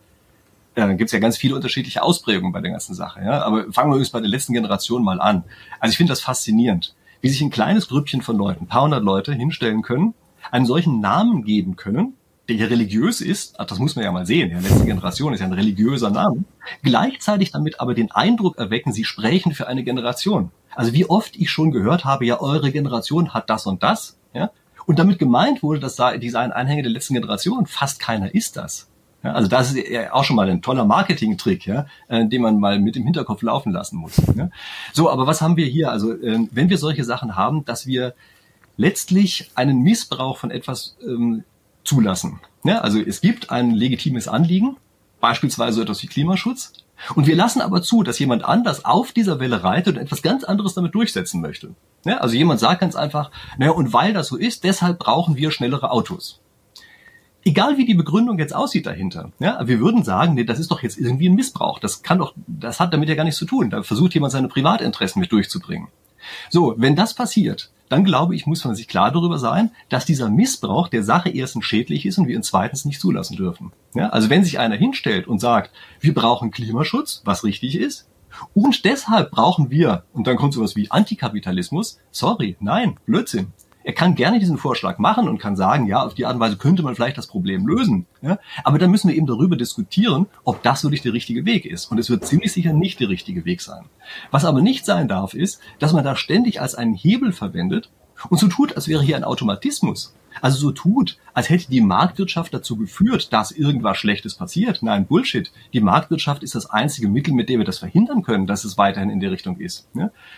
ja, dann gibt's ja ganz viele unterschiedliche Ausprägungen bei der ganzen Sache. Ja? Aber fangen wir übrigens bei der letzten Generation mal an. Also ich finde das faszinierend, wie sich ein kleines Grüppchen von Leuten, ein paar hundert Leute hinstellen können, einen solchen Namen geben können, der ja religiös ist, das muss man ja mal sehen, ja, letzte Generation ist ja ein religiöser Name, gleichzeitig damit aber den Eindruck erwecken, sie sprechen für eine Generation. Also wie oft ich schon gehört habe, ja, eure Generation hat das und das, ja, und damit gemeint wurde, dass da, die seien Anhänger der letzten Generation, fast keiner ist das. Ja, also das ist ja auch schon mal ein toller Marketing-Trick, ja, äh, den man mal mit im Hinterkopf laufen lassen muss. Ja. So, aber was haben wir hier? Also äh, wenn wir solche Sachen haben, dass wir letztlich einen Missbrauch von etwas ähm, zulassen. Ja, also es gibt ein legitimes Anliegen, beispielsweise etwas wie Klimaschutz, und wir lassen aber zu, dass jemand anders auf dieser Welle reitet und etwas ganz anderes damit durchsetzen möchte. Ja, also jemand sagt ganz einfach, naja, und weil das so ist, deshalb brauchen wir schnellere Autos egal wie die Begründung jetzt aussieht dahinter, ja, wir würden sagen, nee, das ist doch jetzt irgendwie ein Missbrauch. Das kann doch, das hat damit ja gar nichts zu tun. Da versucht jemand seine Privatinteressen mit durchzubringen. So, wenn das passiert, dann glaube ich, muss man sich klar darüber sein, dass dieser Missbrauch der Sache erstens schädlich ist und wir ihn zweitens nicht zulassen dürfen. Ja, also wenn sich einer hinstellt und sagt, wir brauchen Klimaschutz, was richtig ist, und deshalb brauchen wir, und dann kommt sowas wie Antikapitalismus, sorry, nein, Blödsinn. Er kann gerne diesen Vorschlag machen und kann sagen, ja, auf die Art und Weise könnte man vielleicht das Problem lösen. Ja? Aber dann müssen wir eben darüber diskutieren, ob das wirklich der richtige Weg ist. Und es wird ziemlich sicher nicht der richtige Weg sein. Was aber nicht sein darf, ist, dass man da ständig als einen Hebel verwendet und so tut, als wäre hier ein Automatismus. Also so tut, als hätte die Marktwirtschaft dazu geführt, dass irgendwas Schlechtes passiert. Nein, Bullshit. Die Marktwirtschaft ist das einzige Mittel, mit dem wir das verhindern können, dass es weiterhin in der Richtung ist.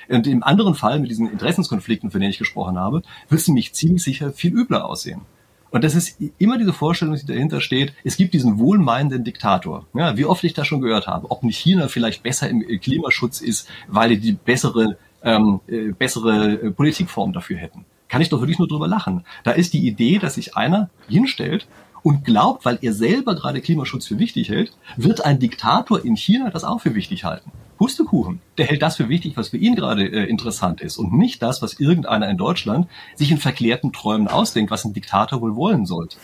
Und im anderen Fall, mit diesen Interessenskonflikten, von denen ich gesprochen habe, wird es nämlich ziemlich sicher viel übler aussehen. Und das ist immer diese Vorstellung, die dahinter steht. Es gibt diesen wohlmeinenden Diktator. Ja, wie oft ich das schon gehört habe. Ob nicht China vielleicht besser im Klimaschutz ist, weil die die bessere, ähm, äh, bessere äh, dafür hätten kann ich doch wirklich nur drüber lachen. Da ist die Idee, dass sich einer hinstellt und glaubt, weil er selber gerade Klimaschutz für wichtig hält, wird ein Diktator in China das auch für wichtig halten. Pustekuchen, der hält das für wichtig, was für ihn gerade äh, interessant ist und nicht das, was irgendeiner in Deutschland sich in verklärten Träumen ausdenkt, was ein Diktator wohl wollen sollte.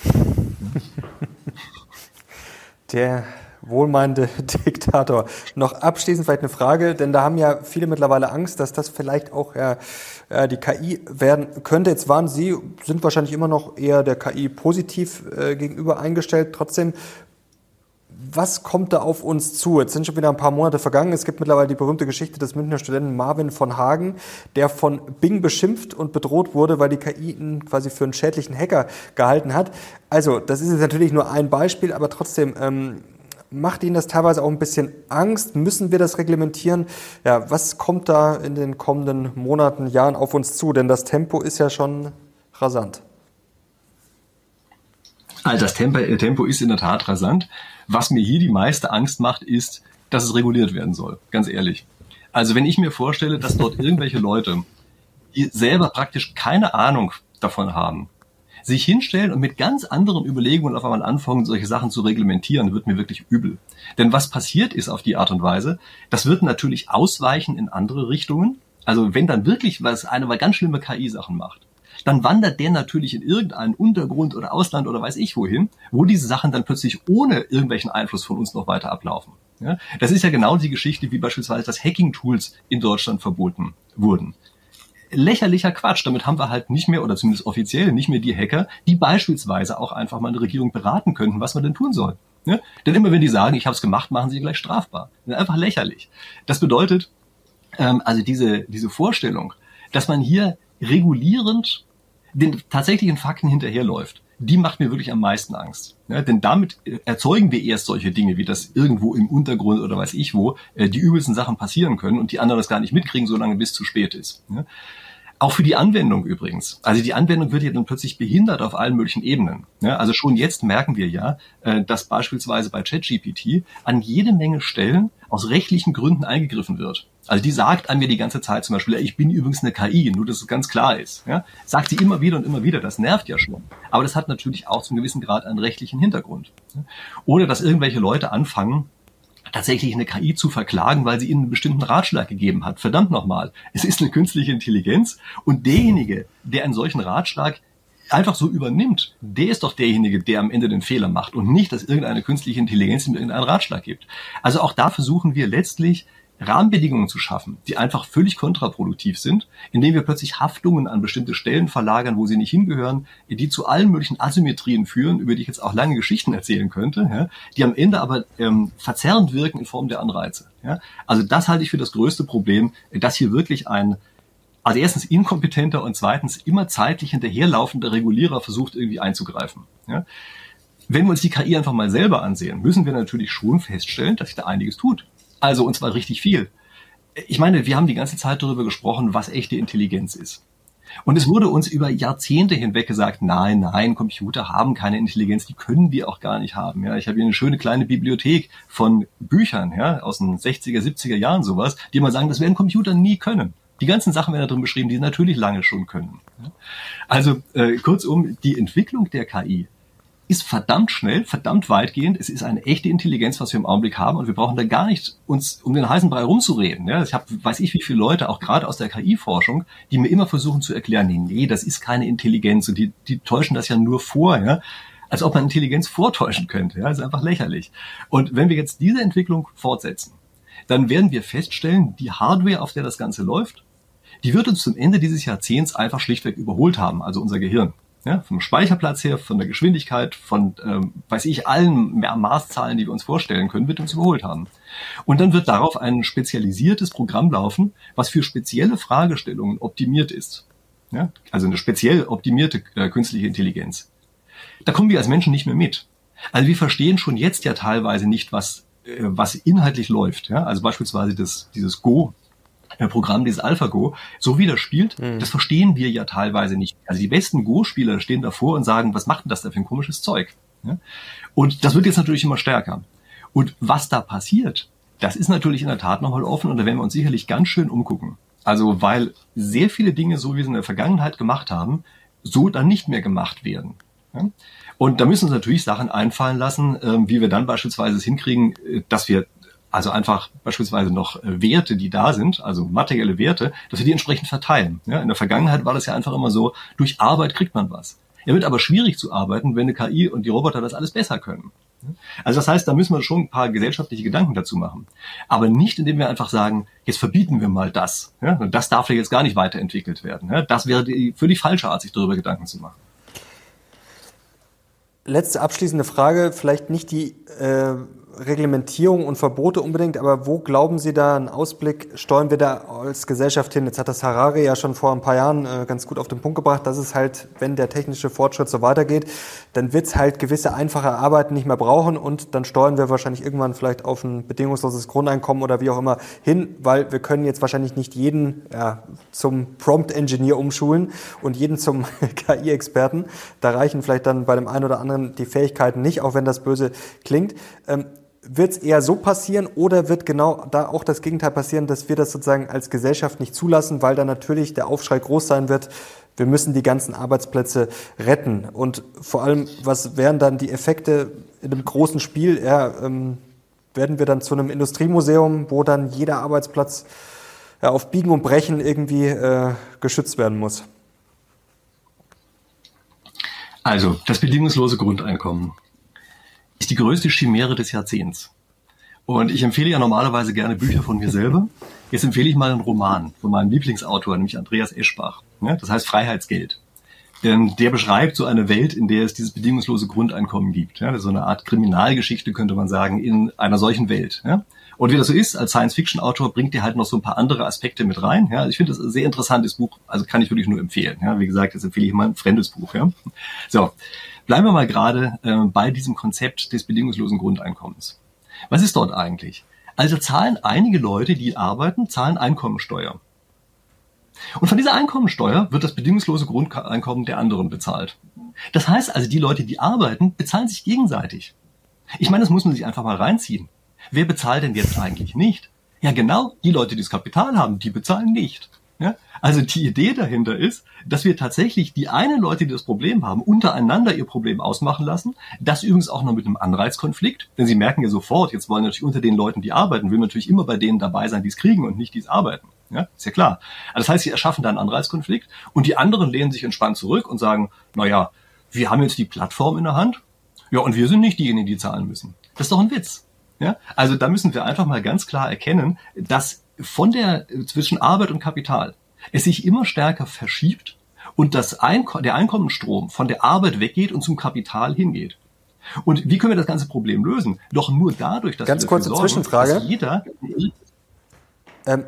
Der wohlmeinende Diktator. Noch abschließend vielleicht eine Frage, denn da haben ja viele mittlerweile Angst, dass das vielleicht auch ja, die KI werden könnte. Jetzt waren Sie, sind wahrscheinlich immer noch eher der KI positiv äh, gegenüber eingestellt. Trotzdem, was kommt da auf uns zu? Jetzt sind schon wieder ein paar Monate vergangen. Es gibt mittlerweile die berühmte Geschichte des Münchner Studenten Marvin von Hagen, der von Bing beschimpft und bedroht wurde, weil die KI ihn quasi für einen schädlichen Hacker gehalten hat. Also, das ist jetzt natürlich nur ein Beispiel, aber trotzdem, ähm, Macht Ihnen das teilweise auch ein bisschen Angst? Müssen wir das reglementieren? Ja, was kommt da in den kommenden Monaten, Jahren auf uns zu? Denn das Tempo ist ja schon rasant.
Also das Tempo, äh, Tempo ist in der Tat rasant. Was mir hier die meiste Angst macht, ist, dass es reguliert werden soll. Ganz ehrlich. Also wenn ich mir vorstelle, dass dort irgendwelche Leute, die selber praktisch keine Ahnung davon haben, sich hinstellen und mit ganz anderen Überlegungen auf einmal anfangen, solche Sachen zu reglementieren, wird mir wirklich übel. Denn was passiert ist auf die Art und Weise, das wird natürlich ausweichen in andere Richtungen. Also wenn dann wirklich was eine mal ganz schlimme KI-Sachen macht, dann wandert der natürlich in irgendeinen Untergrund oder Ausland oder weiß ich wohin, wo diese Sachen dann plötzlich ohne irgendwelchen Einfluss von uns noch weiter ablaufen. Ja, das ist ja genau die Geschichte, wie beispielsweise das Hacking-Tools in Deutschland verboten wurden lächerlicher Quatsch. Damit haben wir halt nicht mehr, oder zumindest offiziell nicht mehr die Hacker, die beispielsweise auch einfach mal eine Regierung beraten könnten, was man denn tun soll. Ja? Denn immer wenn die sagen, ich habe es gemacht, machen sie gleich strafbar. Einfach lächerlich. Das bedeutet, ähm, also diese, diese Vorstellung, dass man hier regulierend den tatsächlichen Fakten hinterherläuft, die macht mir wirklich am meisten Angst. Ja, denn damit erzeugen wir erst solche Dinge, wie das irgendwo im Untergrund oder weiß ich wo, äh, die übelsten Sachen passieren können und die anderen das gar nicht mitkriegen, solange bis zu spät ist. Ja. Auch für die Anwendung übrigens. Also die Anwendung wird ja dann plötzlich behindert auf allen möglichen Ebenen. Ja, also schon jetzt merken wir ja, äh, dass beispielsweise bei ChatGPT an jede Menge Stellen aus rechtlichen Gründen eingegriffen wird. Also die sagt an mir die ganze Zeit zum Beispiel, ich bin übrigens eine KI, nur dass es ganz klar ist. Ja? Sagt sie immer wieder und immer wieder, das nervt ja schon. Aber das hat natürlich auch zum gewissen Grad einen rechtlichen Hintergrund. Oder dass irgendwelche Leute anfangen, tatsächlich eine KI zu verklagen, weil sie ihnen einen bestimmten Ratschlag gegeben hat. Verdammt nochmal, es ist eine künstliche Intelligenz und derjenige, der einen solchen Ratschlag einfach so übernimmt, der ist doch derjenige, der am Ende den Fehler macht und nicht, dass irgendeine künstliche Intelligenz ihm irgendeinen Ratschlag gibt. Also auch da versuchen wir letztlich Rahmenbedingungen zu schaffen, die einfach völlig kontraproduktiv sind, indem wir plötzlich Haftungen an bestimmte Stellen verlagern, wo sie nicht hingehören, die zu allen möglichen Asymmetrien führen, über die ich jetzt auch lange Geschichten erzählen könnte, ja, die am Ende aber ähm, verzerrend wirken in Form der Anreize. Ja. Also das halte ich für das größte Problem, dass hier wirklich ein also erstens inkompetenter und zweitens immer zeitlich hinterherlaufender Regulierer versucht irgendwie einzugreifen. Ja. Wenn wir uns die KI einfach mal selber ansehen, müssen wir natürlich schon feststellen, dass sich da einiges tut. Also, und zwar richtig viel. Ich meine, wir haben die ganze Zeit darüber gesprochen, was echte Intelligenz ist. Und es wurde uns über Jahrzehnte hinweg gesagt, nein, nein, Computer haben keine Intelligenz, die können wir auch gar nicht haben. Ja, ich habe hier eine schöne kleine Bibliothek von Büchern, ja, aus den 60er, 70er Jahren sowas, die mal sagen, das werden Computer nie können. Die ganzen Sachen werden da drin beschrieben, die sie natürlich lange schon können. Also äh, kurzum, die Entwicklung der KI ist verdammt schnell, verdammt weitgehend. Es ist eine echte Intelligenz, was wir im Augenblick haben und wir brauchen da gar nicht uns um den heißen Brei rumzureden. Ja, ich habe, weiß ich, wie viele Leute, auch gerade aus der KI-Forschung, die mir immer versuchen zu erklären, nee, nee, das ist keine Intelligenz und die, die täuschen das ja nur vor. Ja? als ob man Intelligenz vortäuschen könnte. Ja, ist einfach lächerlich. Und wenn wir jetzt diese Entwicklung fortsetzen, dann werden wir feststellen, die Hardware, auf der das Ganze läuft, die wird uns zum Ende dieses Jahrzehnts einfach schlichtweg überholt haben, also unser Gehirn. Ja, vom Speicherplatz her, von der Geschwindigkeit, von, ähm, weiß ich, allen Maßzahlen, die wir uns vorstellen können, wird uns überholt haben. Und dann wird darauf ein spezialisiertes Programm laufen, was für spezielle Fragestellungen optimiert ist. Ja, also eine speziell optimierte äh, künstliche Intelligenz. Da kommen wir als Menschen nicht mehr mit. Also wir verstehen schon jetzt ja teilweise nicht, was, äh, was inhaltlich läuft. Ja? Also beispielsweise das, dieses Go, Programm, dieses AlphaGo, so wie das spielt, mhm. das verstehen wir ja teilweise nicht. Also die besten Go-Spieler stehen davor und sagen, was macht denn das da für ein komisches Zeug? Ja? Und das wird jetzt natürlich immer stärker. Und was da passiert, das ist natürlich in der Tat nochmal offen und da werden wir uns sicherlich ganz schön umgucken. Also weil sehr viele Dinge, so wie sie in der Vergangenheit gemacht haben, so dann nicht mehr gemacht werden. Ja? Und da müssen uns natürlich Sachen einfallen lassen, äh, wie wir dann beispielsweise es hinkriegen, äh, dass wir also einfach beispielsweise noch äh, Werte, die da sind, also materielle Werte, dass wir die entsprechend verteilen. Ja, in der Vergangenheit war das ja einfach immer so, durch Arbeit kriegt man was. Er wird aber schwierig zu arbeiten, wenn eine KI und die Roboter das alles besser können. Also das heißt, da müssen wir schon ein paar gesellschaftliche Gedanken dazu machen. Aber nicht, indem wir einfach sagen, jetzt verbieten wir mal das. Ja, das darf ja jetzt gar nicht weiterentwickelt werden. Ja, das wäre die völlig falsche Art, sich darüber Gedanken zu machen.
Letzte abschließende Frage, vielleicht nicht die äh, Reglementierung und Verbote unbedingt, aber wo glauben Sie da einen Ausblick, steuern wir da als Gesellschaft hin? Jetzt hat das Harari ja schon vor ein paar Jahren äh, ganz gut auf den Punkt gebracht, dass es halt, wenn der technische Fortschritt so weitergeht, dann wird es halt gewisse einfache Arbeiten nicht mehr brauchen und dann steuern wir wahrscheinlich irgendwann vielleicht auf ein bedingungsloses Grundeinkommen oder wie auch immer hin, weil wir können jetzt wahrscheinlich nicht jeden ja, zum Prompt-Engineer umschulen und jeden zum KI-Experten. Da reichen vielleicht dann bei dem einen oder anderen die Fähigkeiten nicht, auch wenn das böse klingt. Ähm, wird es eher so passieren oder wird genau da auch das Gegenteil passieren, dass wir das sozusagen als Gesellschaft nicht zulassen, weil dann natürlich der Aufschrei groß sein wird, wir müssen die ganzen Arbeitsplätze retten. Und vor allem, was wären dann die Effekte in einem großen Spiel? Ja, ähm, werden wir dann zu einem Industriemuseum, wo dann jeder Arbeitsplatz ja, auf Biegen und Brechen irgendwie äh, geschützt werden muss?
Also, das bedingungslose Grundeinkommen ist die größte Chimäre des Jahrzehnts. Und ich empfehle ja normalerweise gerne Bücher von mir selber. Jetzt empfehle ich mal einen Roman von meinem Lieblingsautor, nämlich Andreas Eschbach. Das heißt Freiheitsgeld. Der beschreibt so eine Welt, in der es dieses bedingungslose Grundeinkommen gibt. Ja, so eine Art Kriminalgeschichte könnte man sagen in einer solchen Welt. Ja. Und wie das so ist, als Science-Fiction-Autor bringt er halt noch so ein paar andere Aspekte mit rein. Ja, ich finde das ein sehr interessantes Buch, also kann ich wirklich nur empfehlen. Ja, wie gesagt, jetzt empfehle ich mal ein fremdes Buch. Ja. So, Bleiben wir mal gerade äh, bei diesem Konzept des bedingungslosen Grundeinkommens. Was ist dort eigentlich? Also zahlen einige Leute, die arbeiten, zahlen Einkommensteuer. Und von dieser Einkommensteuer wird das bedingungslose Grundeinkommen der anderen bezahlt. Das heißt also, die Leute, die arbeiten, bezahlen sich gegenseitig. Ich meine, das muss man sich einfach mal reinziehen. Wer bezahlt denn jetzt eigentlich nicht? Ja, genau, die Leute, die das Kapital haben, die bezahlen nicht. Ja? Also die Idee dahinter ist, dass wir tatsächlich die einen Leute, die das Problem haben, untereinander ihr Problem ausmachen lassen. Das übrigens auch noch mit einem Anreizkonflikt, denn sie merken ja sofort, jetzt wollen natürlich unter den Leuten, die arbeiten, will natürlich immer bei denen dabei sein, die es kriegen und nicht die es arbeiten. Ja, ist ja klar. Also das heißt, sie erschaffen da einen Anreizkonflikt und die anderen lehnen sich entspannt zurück und sagen, na ja, wir haben jetzt die Plattform in der Hand, ja, und wir sind nicht diejenigen, die zahlen müssen. Das ist doch ein Witz. Ja, also da müssen wir einfach mal ganz klar erkennen, dass von der zwischen Arbeit und Kapital es sich immer stärker verschiebt und das Einko der Einkommensstrom von der Arbeit weggeht und zum Kapital hingeht. Und wie können wir das ganze Problem lösen? Doch nur dadurch, dass
ganz
wir
kurze
sorgen,
Zwischenfrage.
jeder
Ähm,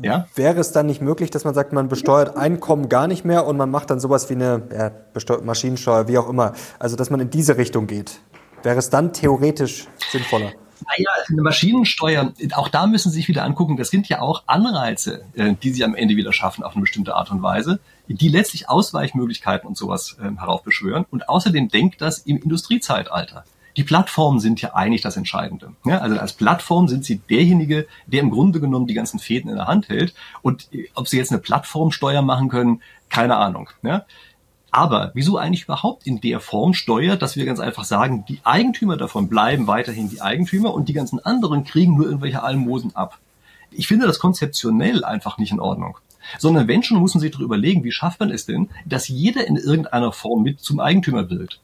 ja,
Wäre es dann nicht möglich, dass man sagt, man besteuert Einkommen gar nicht mehr und man macht dann sowas wie eine ja, Besteu- Maschinensteuer, wie auch immer? Also, dass man in diese Richtung geht. Wäre es dann theoretisch sinnvoller?
Naja, eine Maschinensteuer, auch da müssen Sie sich wieder angucken, das sind ja auch Anreize, äh, die Sie am Ende wieder schaffen auf eine bestimmte Art und Weise, die letztlich Ausweichmöglichkeiten und sowas ähm, heraufbeschwören. Und außerdem denkt das im Industriezeitalter. Die Plattformen sind ja eigentlich das Entscheidende. Ja, also als Plattform sind sie derjenige, der im Grunde genommen die ganzen Fäden in der Hand hält. Und äh, ob sie jetzt eine Plattformsteuer machen können, keine Ahnung. Ja. Aber wieso eigentlich überhaupt in der Form Steuer, dass wir ganz einfach sagen, die Eigentümer davon bleiben weiterhin die Eigentümer und die ganzen anderen kriegen nur irgendwelche Almosen ab? Ich finde das konzeptionell einfach nicht in Ordnung. Sondern wenn schon, muss man sich darüber überlegen, wie schafft man es denn, dass jeder in irgendeiner Form mit zum Eigentümer wird.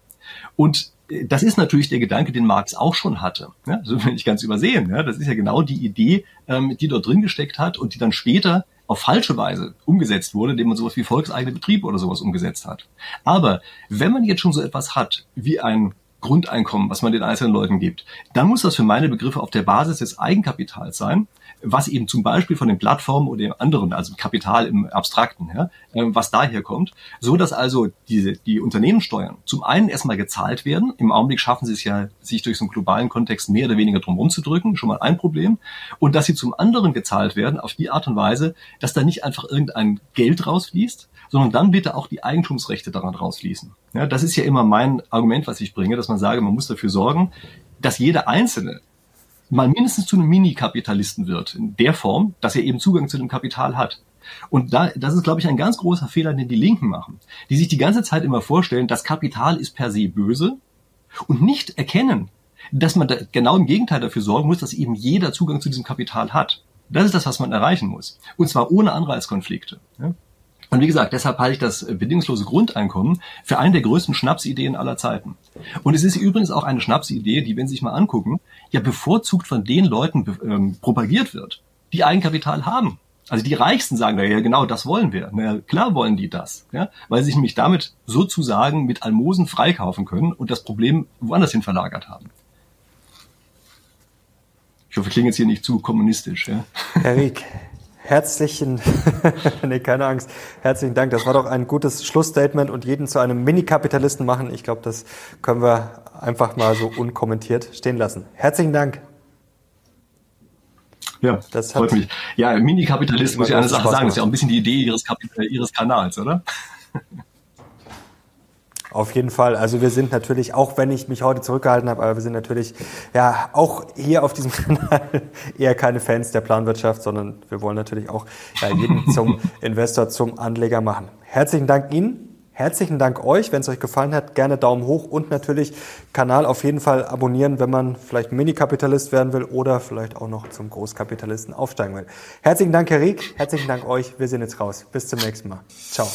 Und äh, das ist natürlich der Gedanke, den Marx auch schon hatte. Ja, das will nicht ganz übersehen. Ja, das ist ja genau die Idee, ähm, die dort drin gesteckt hat und die dann später auf falsche Weise umgesetzt wurde, indem man sowas wie volkseigene Betriebe oder sowas umgesetzt hat. Aber wenn man jetzt schon so etwas hat wie ein Grundeinkommen, was man den einzelnen Leuten gibt, dann muss das für meine Begriffe auf der Basis des Eigenkapitals sein, was eben zum Beispiel von den Plattformen oder dem anderen, also Kapital im Abstrakten, ja, äh, was daher kommt, so dass also diese, die Unternehmenssteuern zum einen erstmal gezahlt werden. Im Augenblick schaffen sie es ja, sich durch so einen globalen Kontext mehr oder weniger drum rumzudrücken, schon mal ein Problem. Und dass sie zum anderen gezahlt werden auf die Art und Weise, dass da nicht einfach irgendein Geld rausfließt, sondern dann bitte auch die Eigentumsrechte daran rausfließen. Ja, das ist ja immer mein Argument, was ich bringe, dass man sage, man muss dafür sorgen, dass jeder Einzelne mal mindestens zu einem Mini-Kapitalisten wird, in der Form, dass er eben Zugang zu dem Kapital hat. Und da, das ist, glaube ich, ein ganz großer Fehler, den die Linken machen, die sich die ganze Zeit immer vorstellen, das Kapital ist per se böse und nicht erkennen, dass man da genau im Gegenteil dafür sorgen muss, dass eben jeder Zugang zu diesem Kapital hat. Das ist das, was man erreichen muss. Und zwar ohne Anreizkonflikte. Ja? Und wie gesagt, deshalb halte ich das bedingungslose Grundeinkommen für eine der größten Schnapsideen aller Zeiten. Und es ist übrigens auch eine Schnapsidee, die, wenn Sie sich mal angucken, ja bevorzugt von den Leuten ähm, propagiert wird, die Eigenkapital haben. Also die Reichsten sagen ja genau, das wollen wir. Na, klar wollen die das, ja, weil sie sich nämlich damit sozusagen mit Almosen freikaufen können und das Problem woanders hin verlagert haben. Ich hoffe, ich klinge jetzt hier nicht zu kommunistisch. Ja.
Herr Rieck, herzlichen, nee, keine Angst, herzlichen Dank. Das war doch ein gutes Schlussstatement und jeden zu einem Mini-Kapitalisten machen. Ich glaube, das können wir einfach mal so unkommentiert stehen lassen. Herzlichen Dank.
Ja, das freut mich. Ja, Mini-Kapitalist muss ich eine Sache sagen, ist ja auch ein bisschen die Idee ihres, Kapit ihres Kanals, oder?
Auf jeden Fall. Also wir sind natürlich, auch wenn ich mich heute zurückgehalten habe, aber wir sind natürlich ja auch hier auf diesem Kanal eher keine Fans der Planwirtschaft, sondern wir wollen natürlich auch ja, jeden zum Investor, zum Anleger machen. Herzlichen Dank Ihnen. Herzlichen Dank euch. Wenn es euch gefallen hat, gerne Daumen hoch und natürlich Kanal auf jeden Fall abonnieren, wenn man vielleicht Mini-Kapitalist werden will oder vielleicht auch noch zum Großkapitalisten aufsteigen will. Herzlichen Dank, Herr Rieck. Herzlichen Dank euch. Wir sind jetzt raus. Bis zum nächsten Mal. Ciao.